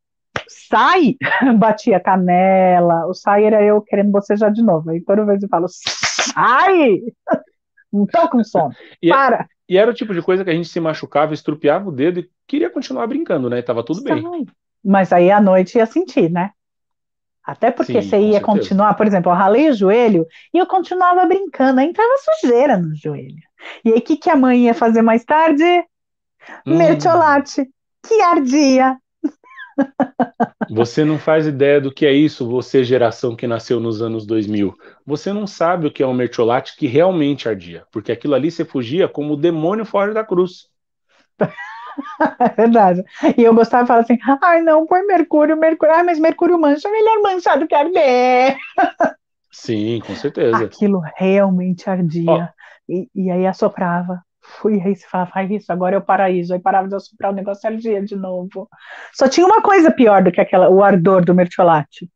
sai, *laughs* batia canela, o sai era eu querendo bocejar de novo. Aí toda vez eu falo, sai! *laughs* Não tô com sono, e, é, para! E era o tipo de coisa que a gente se machucava, estrupiava o dedo e queria continuar brincando, né? tava tudo sai. bem. Mas aí à noite ia sentir, né? Até porque Sim, você ia continuar, por exemplo, eu ralei o joelho e eu continuava brincando, aí entrava sujeira no joelho. E aí o que, que a mãe ia fazer mais tarde? Hum. Mertiolate, que ardia, você não faz ideia do que é isso, você geração que nasceu nos anos 2000. Você não sabe o que é um mertiolate que realmente ardia, porque aquilo ali você fugia como o demônio fora da cruz. *laughs* É verdade. E eu gostava de falar assim: ai, não, põe mercúrio, mercúrio. Ai, mas mercúrio mancha, é melhor manchado que arder. Sim, com certeza. Aquilo realmente ardia. E, e aí assoprava fui aí você falava, faz isso, agora é o paraíso. Aí parava de assoprar o negócio ardia de novo. Só tinha uma coisa pior do que aquela, o ardor do mertiolate.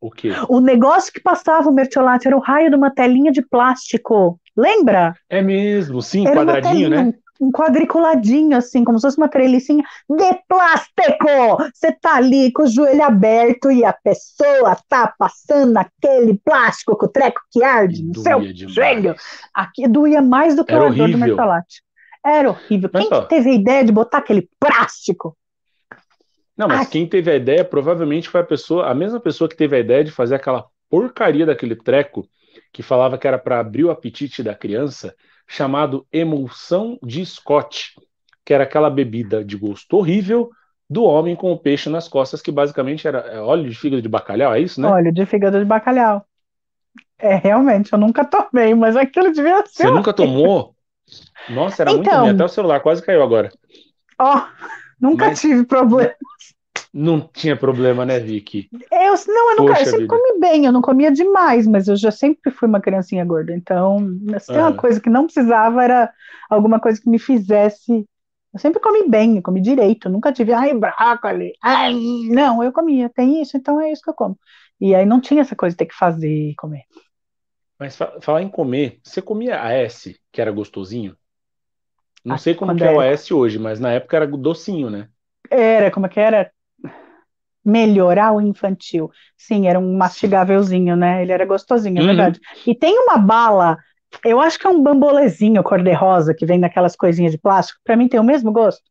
O quê? O negócio que passava o mertiolate era o raio de uma telinha de plástico. Lembra? É mesmo, sim, era quadradinho, né? Um quadriculadinho, assim, como se fosse uma trelicinha de plástico. Você tá ali com o joelho aberto e a pessoa tá passando aquele plástico com o treco que arde no seu demais. joelho. Aqui doía mais do que Era o ardor do mercolate. Era horrível. Mas, quem que teve a ideia de botar aquele plástico? Não, mas Ai. quem teve a ideia provavelmente foi a pessoa, a mesma pessoa que teve a ideia de fazer aquela porcaria daquele treco que falava que era para abrir o apetite da criança chamado emulsão de Scott, que era aquela bebida de gosto horrível do homem com o peixe nas costas, que basicamente era é, óleo de fígado de bacalhau, é isso, né? Óleo de fígado de bacalhau. É, realmente, eu nunca tomei, mas aquilo devia ser. Você nunca tomou? Nossa, era então, muito ruim, até o celular quase caiu agora. Ó, nunca mas... tive problema. Não tinha problema, né, Vicky? Eu, não, eu nunca, eu sempre vida. comi bem, eu não comia demais, mas eu já sempre fui uma criancinha gorda. Então, se tem uma coisa que não precisava, era alguma coisa que me fizesse. Eu sempre comi bem, eu comi direito, eu nunca tive, ai, brócolis, ai, não, eu comia, tem isso, então é isso que eu como. E aí não tinha essa coisa de ter que fazer e comer. Mas falar em comer, você comia AS, que era gostosinho? Não ah, sei como que é o AS hoje, mas na época era docinho, né? Era, como é que era? Melhorar o infantil. Sim, era um mastigávelzinho, né? Ele era gostosinho, é uhum. verdade. E tem uma bala, eu acho que é um bambolezinho cor-de-rosa que vem naquelas coisinhas de plástico. Para mim tem o mesmo gosto.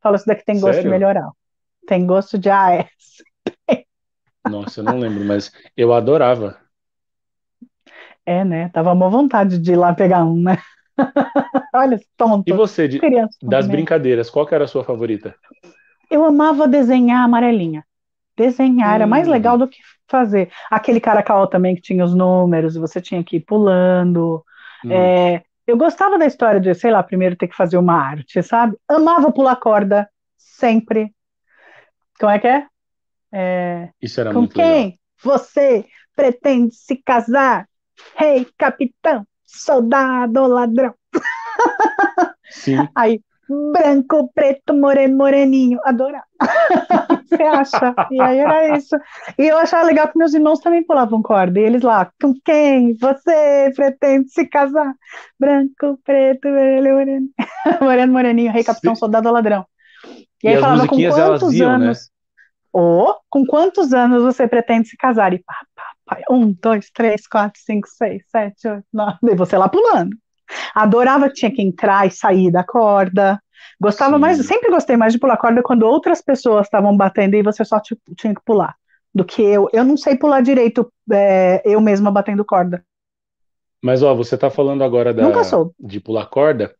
Fala, isso daqui tem gosto Sério? de melhorar. Tem gosto de AS. Nossa, eu não lembro, mas eu adorava. É, né? Tava uma vontade de ir lá pegar um, né? *laughs* Olha, tonto. E você, de, das brincadeiras, qual que era a sua favorita? Eu amava desenhar amarelinha. Desenhar hum. era mais legal do que fazer. Aquele caracol também que tinha os números, você tinha que ir pulando. Hum. É, eu gostava da história de, sei lá, primeiro ter que fazer uma arte, sabe? Amava pular corda, sempre. Como é que é? é Isso era com muito quem legal. você pretende se casar? Rei, hey, capitão, soldado, ladrão. Sim. *laughs* Aí, branco, preto, moreno, moreninho, adorava. *laughs* Você acha? E aí era isso. E eu achava legal que meus irmãos também pulavam corda. E eles lá, com quem você pretende se casar? Branco, preto, moreno, moreno, *laughs* moreno, moreninho, rei, capitão, Sim. soldado, ladrão. E, e aí falava, com quantos iam, né? anos? Né? Ou, com quantos anos você pretende se casar? E pá, pá, pá, um, dois, três, quatro, cinco, seis, sete, oito, nove. E você lá pulando. Adorava que tinha que entrar e sair da corda. Gostava Sim. mais, sempre gostei mais de pular corda quando outras pessoas estavam batendo e você só tinha que pular, do que eu. Eu não sei pular direito, é, eu mesma batendo corda. Mas ó, você tá falando agora da, de pular corda.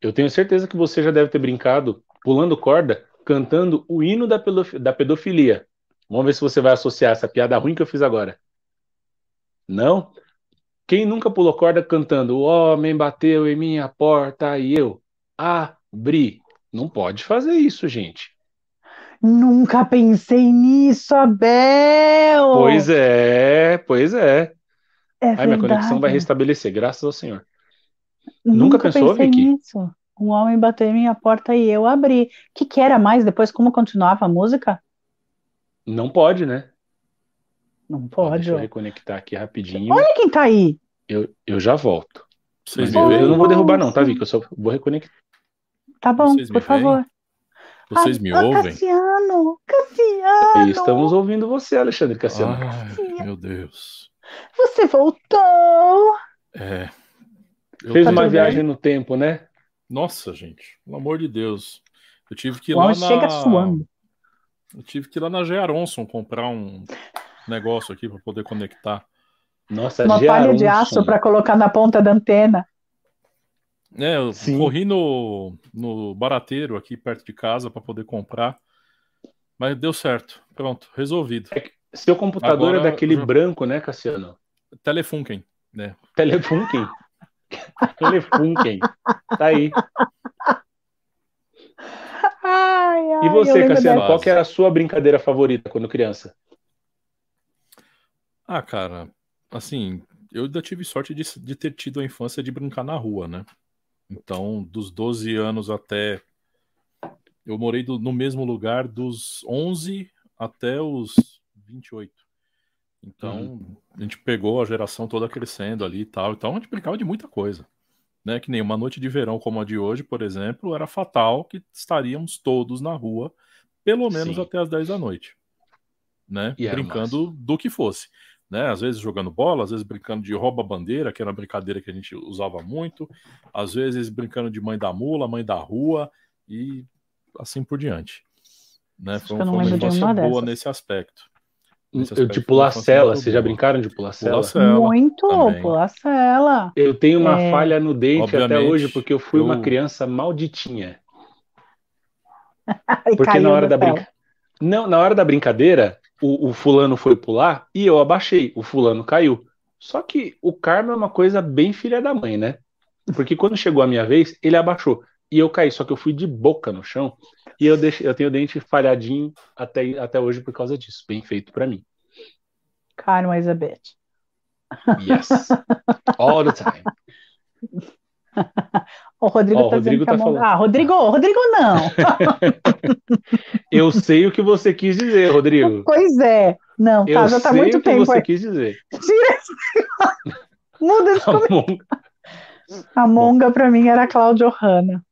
Eu tenho certeza que você já deve ter brincado pulando corda, cantando o hino da, da pedofilia. Vamos ver se você vai associar essa piada ruim que eu fiz agora. Não? Quem nunca pulou corda cantando O homem bateu em minha porta e eu abri? Não pode fazer isso, gente. Nunca pensei nisso, Abel! Pois é, pois é. É Ai, minha conexão vai restabelecer, graças ao Senhor. Nunca, Nunca pensou, pensei Vicky? Nisso. Um homem bateu em minha porta e eu abri. O que, que era mais depois? Como continuava a música? Não pode, né? Não pode. Deixa eu reconectar aqui rapidinho. Olha quem tá aí. Eu, eu já volto. Vocês eu, eu não vou derrubar, não, tá, Vicky? Eu só vou reconectar. Tá bom, por favor. Vocês me ah, ouvem? Cassiano, Cassiano. Estamos ouvindo você, Alexandre Cassiano. Ai, meu Deus. Você voltou. É. Eu Fez uma viagem no tempo, né? Nossa, gente, pelo amor de Deus. Eu tive que ir lá na... chega suando. Eu tive que ir lá na Gearonson comprar um negócio aqui para poder conectar. Nossa, Uma palha de aço para colocar na ponta da antena. É, eu Sim. corri no, no barateiro aqui perto de casa para poder comprar. Mas deu certo. Pronto, resolvido. É seu computador é Agora, é daquele já... branco, né, Cassiano? Telefunken, né? Telefunken? *laughs* Telefunken. Tá aí. Ai, ai, e você, Cassiano, qual que era a sua brincadeira favorita quando criança? Ah, cara, assim, eu ainda tive sorte de, de ter tido a infância de brincar na rua, né? Então, dos 12 anos até. Eu morei do, no mesmo lugar dos 11 até os 28. Então, uhum. a gente pegou a geração toda crescendo ali e tal. Então, a gente brincava de muita coisa. Né? Que nem uma noite de verão como a de hoje, por exemplo, era fatal que estaríamos todos na rua, pelo menos Sim. até as 10 da noite. Né? Brincando do que fosse né? Às vezes jogando bola, às vezes brincando de rouba-bandeira, que era uma brincadeira que a gente usava muito, às vezes brincando de mãe da mula, mãe da rua e assim por diante. Né? Foi, foi uma infância boa dessas. nesse aspecto. Nesse aspecto eu de pular cela, vocês já brincaram de pular cela? Muito, também. pular cela. Eu tenho uma é... falha no dente Obviamente, até hoje, porque eu fui eu... uma criança malditinha. *laughs* porque na hora da brincadeira. Não, na hora da brincadeira, o, o, fulano foi pular e eu abaixei, o fulano caiu. Só que o karma é uma coisa bem filha da mãe, né? Porque quando chegou a minha vez, ele abaixou e eu caí, só que eu fui de boca no chão e eu, deixei, eu tenho o dente falhadinho até, até hoje por causa disso. Bem feito para mim. Karma is a bitch. Yes. All the time. *laughs* O Rodrigo está dizendo que tá a Monga... Ah, Rodrigo, Rodrigo não. *laughs* Eu sei o que você quis dizer, Rodrigo. *laughs* Pois é. Não, tá, já tá muito tempo. Eu sei o que você quis dizer. Tira esse... Muda esse comentário. *laughs* A Monga para mim era a Cláudia Hanna.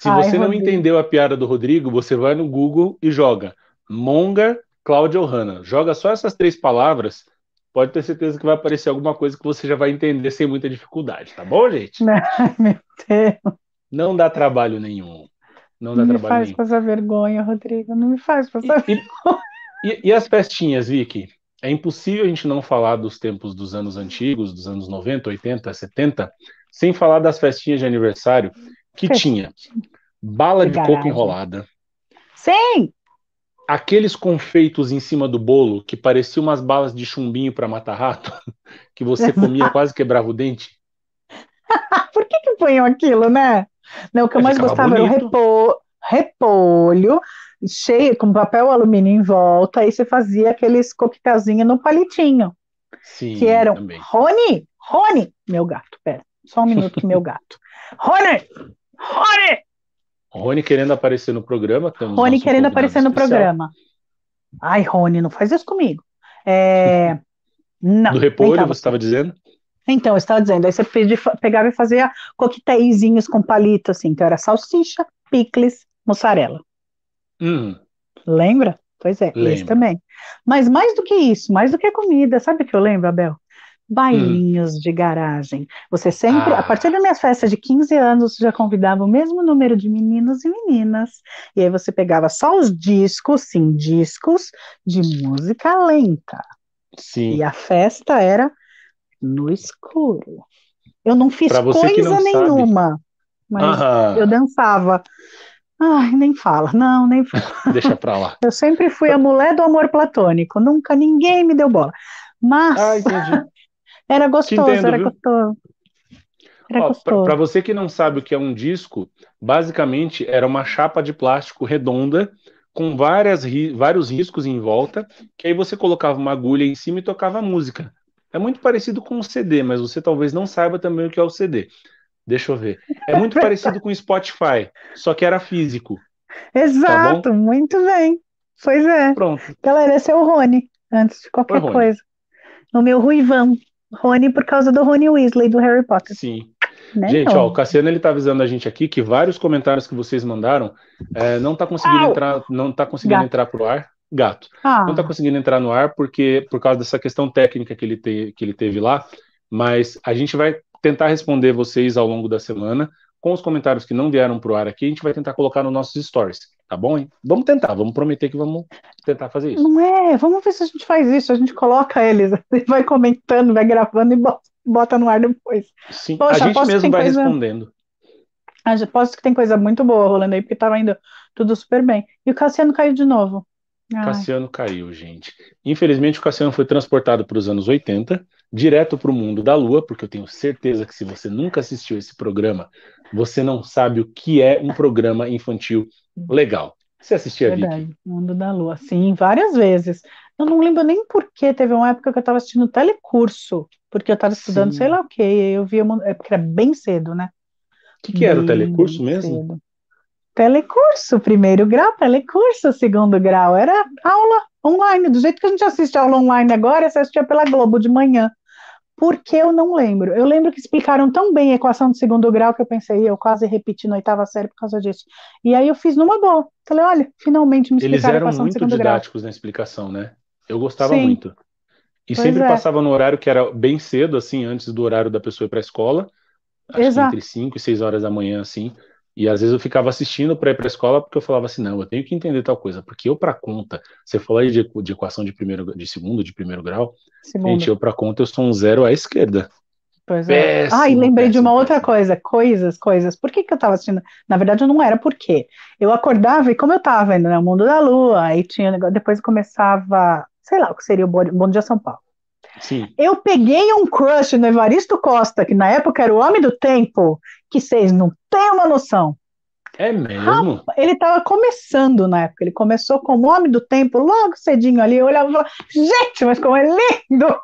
Se Ai, você não entendeu a piada do Rodrigo, você vai no Google e joga Monga Cláudia Hanna. Joga só essas três palavras pode ter certeza que vai aparecer alguma coisa que você já vai entender sem muita dificuldade, tá bom, gente? *laughs* Ai, meu Deus. Não dá trabalho nenhum. Não dá não me faz nenhum. passar vergonha, Rodrigo. Não me faz passar e, vergonha. E, e, as festinhas, Vicky? É impossível a gente não falar dos tempos dos anos antigos, dos anos 90, 80, 70, sem falar das festinhas de aniversário que tinha bala de, de coco enrolada. Sim! Aqueles confeitos em cima do bolo que pareciam umas balas de chumbinho para matar rato, *laughs* que você comia quase quebrava o dente. *laughs* Por que que punham aquilo, né? Não, o que eu mais gostava bonito. era o repo... repolho, cheio, com papel alumínio em volta, aí você fazia aqueles coquetelzinhos no palitinho. Sim, que eram também. Rony, Rony, meu gato, pera, só um minuto que meu *laughs* gato. Rony, Rony! Rony querendo aparecer no programa. Rony querendo aparecer no especial. programa. Ai, Rony, não faz isso comigo. É... *laughs* Não, Do repolho, você estava dizendo? Então, eu estava dizendo, aí você pegava e fazia coquetéisinhos com palito, assim, então era salsicha, picles, mussarela. Hum. Lembra? Pois é, Lembra. esse também. Mas mais do que isso, mais do que a comida, sabe o que eu lembro, Abel? Bailinhos hum. de garagem. Você sempre, ah. a partir das minhas festas de 15 anos, já convidava o mesmo número de meninos e meninas. E aí você pegava só os discos, sim, discos de música lenta. Sim. E a festa era no escuro. Eu não fiz coisa não nenhuma, sabe. mas ah. eu dançava. Ai, nem fala, não, nem fala. *laughs* Deixa pra lá. Eu sempre fui a mulher do amor platônico, nunca ninguém me deu bola. Mas ah, era gostoso, entendo, era viu? gostoso. Para você que não sabe o que é um disco, basicamente era uma chapa de plástico redonda com várias, vários riscos em volta, que aí você colocava uma agulha em cima e tocava música. É muito parecido com o CD, mas você talvez não saiba também o que é o CD. Deixa eu ver. É muito parecido com o Spotify, só que era físico. *laughs* Exato, tá muito bem. Pois é. Pronto. Galera, esse é o Rony, antes de qualquer Oi, coisa. O meu Ruivão. Rony por causa do Rony Weasley, do Harry Potter. Sim. Né, gente, ó, o Cassiano ele tá avisando a gente aqui que vários comentários que vocês mandaram é, não tá conseguindo Au! entrar, não tá conseguindo Gato. entrar pro ar gato. Ah. Não está conseguindo entrar no ar porque por causa dessa questão técnica que ele, te, que ele teve lá, mas a gente vai tentar responder vocês ao longo da semana com os comentários que não vieram para o ar aqui, a gente vai tentar colocar nos nossos stories, tá bom? Hein? Vamos tentar, vamos prometer que vamos tentar fazer isso. Não é, vamos ver se a gente faz isso, a gente coloca eles, *laughs* vai comentando, vai gravando e bota no ar depois. Sim, Poxa, a gente mesmo vai coisa... respondendo. Posso que tem coisa muito boa rolando aí, porque estava indo tudo super bem. E o Cassiano caiu de novo. Cassiano caiu, gente. Infelizmente, o Cassiano foi transportado para os anos 80, direto para o mundo da Lua, porque eu tenho certeza que se você nunca assistiu esse programa, você não sabe o que é um programa infantil legal. Você assistia, Verdade, Vicky? Mundo da Lua, sim, várias vezes. Eu não lembro nem por que teve uma época que eu estava assistindo telecurso, porque eu estava estudando sim. sei lá o que, eu via, é porque era bem cedo, né? O que, que era o telecurso mesmo? Cedo. Telecurso, primeiro grau, telecurso, segundo grau. Era aula online, do jeito que a gente assiste aula online agora, você assistia pela Globo de manhã. Por que eu não lembro? Eu lembro que explicaram tão bem a equação de segundo grau que eu pensei, eu quase repeti na oitava série por causa disso. E aí eu fiz numa boa. Falei, olha, finalmente me explicaram Eles eram muito didáticos grau. na explicação, né? Eu gostava Sim. muito. E pois sempre é. passava no horário que era bem cedo, assim, antes do horário da pessoa ir para a escola. Acho Exato. que entre 5 e 6 horas da manhã, assim. E às vezes eu ficava assistindo para ir para a escola porque eu falava assim, não, eu tenho que entender tal coisa, porque eu para conta, você falou aí de, de, equação de primeiro, de segundo, de primeiro grau, segundo. gente, eu para conta eu sou um zero à esquerda. Pois é. Péssimo, ah, e lembrei péssimo, de uma outra péssimo. coisa, coisas, coisas. Por que, que eu estava assistindo? Na verdade, eu não era por quê. Eu acordava e como eu estava vendo né, o Mundo da Lua, aí tinha depois começava, sei lá, o que seria o Bom Dia São Paulo. Sim. Eu peguei um crush no Evaristo Costa, que na época era o homem do tempo, que vocês não têm uma noção. É mesmo? ele estava começando na época, ele começou como homem do tempo, logo cedinho ali, eu olhava e falava, gente, mas como é lindo!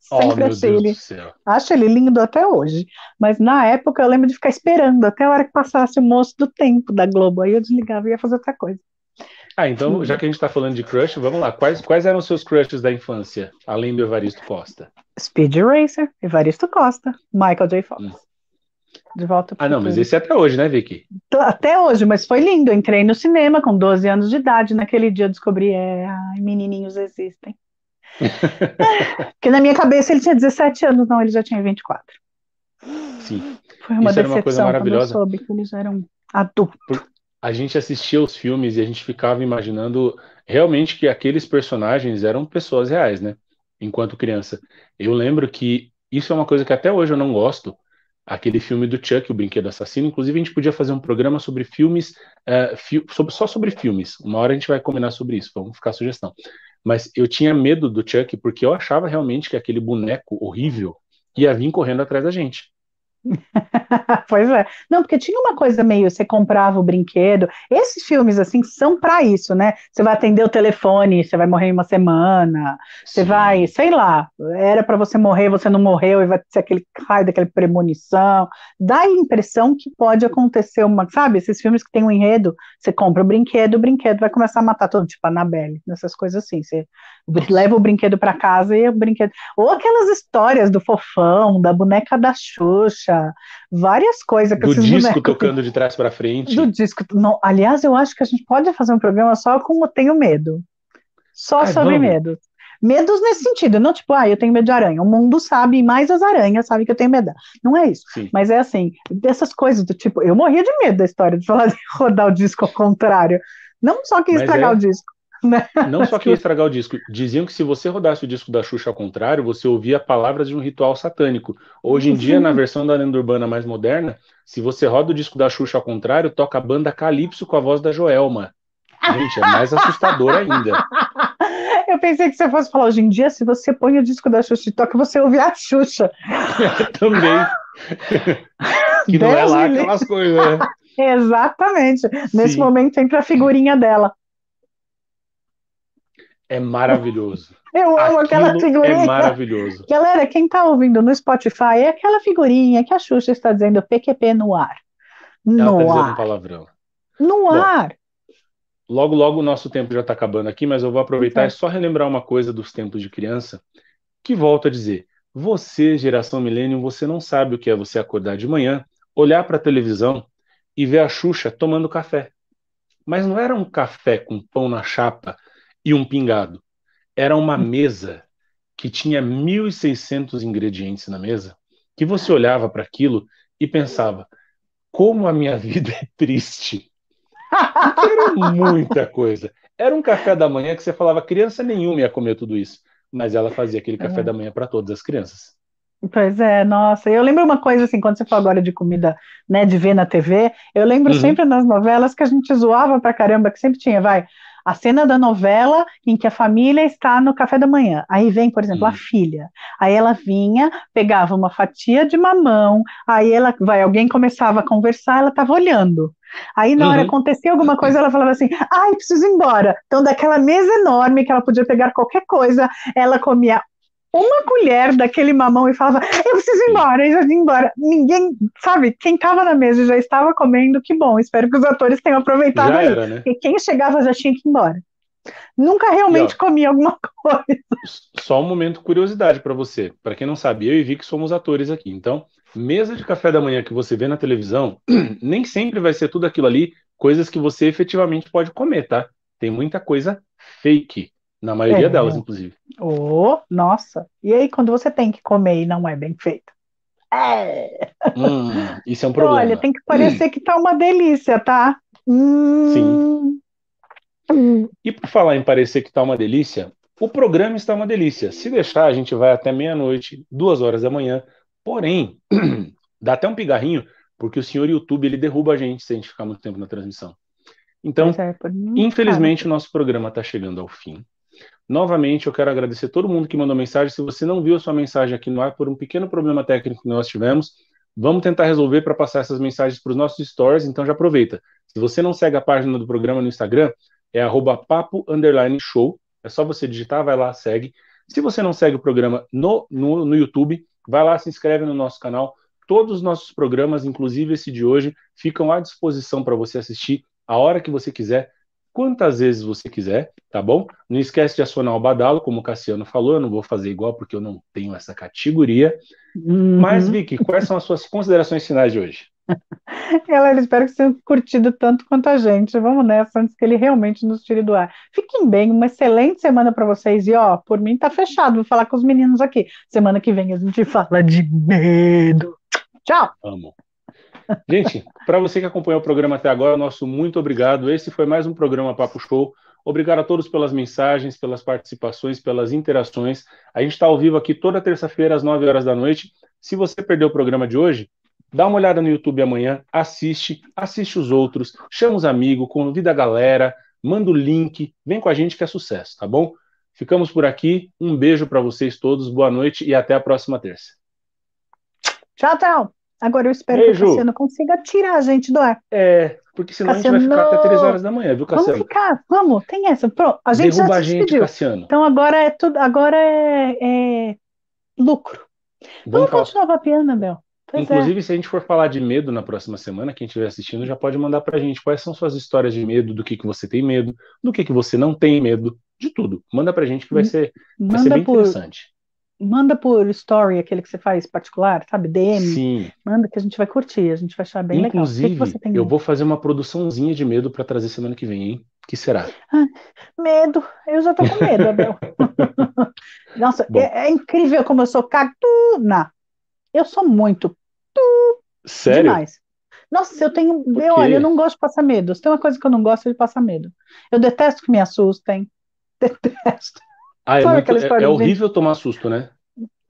Sempre oh, achei ele. Acho ele lindo até hoje. Mas na época eu lembro de ficar esperando até a hora que passasse o moço do tempo da Globo. Aí eu desligava e ia fazer outra coisa. Ah, então, já que a gente está falando de crush, vamos lá. Quais, quais eram os seus crushes da infância, além do Evaristo Costa? Speed Racer, Evaristo Costa, Michael J. Fox. Hum. De volta Ah, não, mas esse é até hoje, né, Vicky? Até hoje, mas foi lindo. Eu entrei no cinema com 12 anos de idade. Naquele dia eu descobri, é, ai, menininhos existem. *laughs* Porque na minha cabeça ele tinha 17 anos, não, ele já tinha 24. Sim. Foi uma Isso decepção uma coisa maravilhosa. quando eu soube que eles eram adultos. Por a gente assistia os filmes e a gente ficava imaginando realmente que aqueles personagens eram pessoas reais, né? Enquanto criança. Eu lembro que isso é uma coisa que até hoje eu não gosto. aquele filme do Chuck, o Brinquedo Assassino. Inclusive, a gente podia fazer um programa sobre filmes, uh, fi sobre, só sobre filmes. Uma hora a gente vai combinar sobre isso, vamos ficar a sugestão. Mas eu tinha medo do Chuck porque eu achava realmente que aquele boneco horrível ia vir correndo atrás da gente. *laughs* pois é. Não, porque tinha uma coisa meio, você comprava o brinquedo. Esses filmes, assim, são para isso, né? Você vai atender o telefone, você vai morrer em uma semana, você vai, sei lá, era para você morrer, você não morreu, e vai ser aquele raio daquela premonição. Dá a impressão que pode acontecer uma, sabe, esses filmes que tem um enredo, você compra o brinquedo, o brinquedo vai começar a matar todo, tipo Annabelle, nessas coisas assim. Você leva o brinquedo para casa e o brinquedo. Ou aquelas histórias do fofão, da boneca da Xuxa, várias coisas que Do disco bonecos... tocando de trás para frente. Do disco. Não, aliás, eu acho que a gente pode fazer um programa só com o Tenho Medo. Só Ai, sobre vamos. medo. Medos nesse sentido, não tipo, ah, eu tenho medo de aranha. O mundo sabe, mais as aranhas sabem que eu tenho medo. Não é isso. Sim. Mas é assim, dessas coisas do tipo, eu morria de medo da história de falar de *laughs* rodar o disco ao contrário. Não só que estragar é... o disco. *laughs* Né? Não só que ia estragar o disco. Diziam que se você rodasse o disco da Xuxa ao contrário, você ouvia palavras de um ritual satânico. Hoje em dia, na versão da lenda urbana mais moderna, se você roda o disco da Xuxa ao contrário, toca a banda Calypso com a voz da Joelma. Gente, é mais assustador ainda. *laughs* Eu pensei que você fosse falar hoje em dia, se você põe o disco da Xuxa e toca, você ouve a Xuxa. *laughs* Também. que não é lá aquelas coisas, né? Exatamente. Nesse Sim. momento entra a figurinha dela é maravilhoso. *laughs* Eu amo Aquilo aquela é figurinha. É maravilhoso. Galera, quem está ouvindo no Spotify é aquela figurinha que a Xuxa está dizendo PQP no ar. No Ela tá ar. Um palavrão. No Bom, ar. Logo, logo o nosso tempo já está acabando aqui, mas eu vou aproveitar e só relembrar uma coisa dos tempos de criança, que volto a dizer. Você, geração milênio, você não sabe o que é você acordar de manhã, olhar para a televisão e ver a Xuxa tomando café. Mas não era um café com pão na chapa e um pingado. Era uma mesa que tinha 1.600 ingredientes na mesa, que você olhava para aquilo e pensava: como a minha *laughs* vida é triste. era muita coisa. Era um café da manhã que você falava, criança nenhuma ia comer tudo isso. Mas ela fazia aquele café é. da manhã para todas as crianças. Pois é, nossa, eu lembro uma coisa assim, quando você falou agora de comida, né, de ver na TV, eu lembro uhum. sempre nas novelas que a gente zoava pra caramba, que sempre tinha, vai, a cena da novela em que a família está no café da manhã. Aí vem, por exemplo, a filha. Aí ela vinha, pegava uma fatia de mamão, aí ela vai, alguém começava a conversar, ela estava olhando. Aí na hora uhum. acontecia alguma coisa, ela falava assim: "Ai, preciso ir embora". Então daquela mesa enorme que ela podia pegar qualquer coisa, ela comia uma colher daquele mamão e falava, eu preciso ir embora, eu já ir embora. Ninguém, sabe, quem estava na mesa já estava comendo, que bom, espero que os atores tenham aproveitado já aí. Era, né? E quem chegava já tinha que ir embora. Nunca realmente e, ó, comia alguma *laughs* coisa. Só um momento curiosidade para você. Para quem não sabe, eu e Vic somos atores aqui. Então, mesa de café da manhã que você vê na televisão, *clears throat* nem sempre vai ser tudo aquilo ali, coisas que você efetivamente pode comer, tá? Tem muita coisa fake na maioria é. delas, inclusive. Oh, nossa. E aí, quando você tem que comer e não é bem feito? É. Hum, isso é um *laughs* problema. Olha, tem que parecer hum. que tá uma delícia, tá? Hum. Sim. E por falar em parecer que tá uma delícia, o programa está uma delícia. Se deixar, a gente vai até meia-noite, duas horas da manhã. Porém, *clears throat* dá até um pigarrinho, porque o senhor YouTube ele derruba a gente se a gente ficar muito tempo na transmissão. Então, é, infelizmente, o nosso programa está chegando ao fim. Novamente, eu quero agradecer todo mundo que mandou mensagem. Se você não viu a sua mensagem aqui no ar por um pequeno problema técnico que nós tivemos, vamos tentar resolver para passar essas mensagens para os nossos stories, então já aproveita. Se você não segue a página do programa no Instagram, é papo show. É só você digitar, vai lá, segue. Se você não segue o programa no, no, no YouTube, vai lá, se inscreve no nosso canal. Todos os nossos programas, inclusive esse de hoje, ficam à disposição para você assistir a hora que você quiser quantas vezes você quiser, tá bom? Não esquece de acionar o badalo, como o Cassiano falou, eu não vou fazer igual porque eu não tenho essa categoria. Uhum. Mas, Vicky, quais são as suas considerações finais de hoje? *laughs* Galera, espero que tenham curtido tanto quanto a gente. Vamos nessa antes que ele realmente nos tire do ar. Fiquem bem, uma excelente semana para vocês. E ó, por mim tá fechado, vou falar com os meninos aqui. Semana que vem a gente fala de medo. Tchau. Amo. Gente, para você que acompanhou o programa até agora, nosso muito obrigado. Esse foi mais um programa Papo Show. Obrigado a todos pelas mensagens, pelas participações, pelas interações. A gente está ao vivo aqui toda terça-feira às 9 horas da noite. Se você perdeu o programa de hoje, dá uma olhada no YouTube amanhã, assiste, assiste os outros, chama os amigos, convida a galera, manda o link, vem com a gente que é sucesso, tá bom? Ficamos por aqui. Um beijo para vocês todos, boa noite e até a próxima terça. Tchau, tchau. Agora eu espero beijo. que o Cassiano consiga tirar a gente do ar. É, porque senão Cassiano... a gente vai ficar até três horas da manhã, viu, Cassiano? Vamos ficar, vamos, tem essa. Pronto, a gente Derruba já a gente, Cassiano. Então agora é tudo, agora é, é lucro. Vamos, vamos continuar vapeando, Abel. Pois Inclusive, é. se a gente for falar de medo na próxima semana, quem estiver assistindo já pode mandar pra gente quais são suas histórias de medo, do que, que você tem medo, do que, que você não tem medo, de tudo. Manda pra gente que vai ser, vai ser bem por, interessante. Manda por story, aquele que você faz particular, sabe? DM. Sim. Manda que a gente vai curtir, a gente vai achar bem Inclusive, legal. Inclusive, eu vou fazer uma produçãozinha de medo para trazer semana que vem, hein? que será? Ah, medo. Eu já tô com medo, Abel. *laughs* Nossa, é, é, incrível como eu sou caguna. Eu sou muito Sério? Demais. Nossa, eu tenho. Eu, olha, eu não gosto de passar medo. Se tem uma coisa que eu não gosto é de passar medo. Eu detesto que me assustem. *laughs* Detesto. Ah, é, muito, é, é horrível tomar susto, né?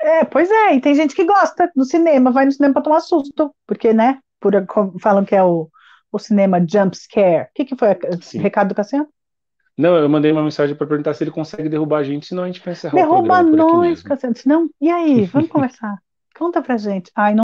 É, pois é, e tem gente que gosta no cinema, vai no cinema para tomar susto, porque, né, por, falam que é o, o cinema jump scare. O que, que foi o recado do Cassiano? Não, eu mandei uma mensagem para perguntar se ele consegue derrubar a gente, senão a gente vai encerrar Derruba o programa nós, Cassiano. Senão, e aí, *laughs* vamos conversar. Conta pra gente. Ai, não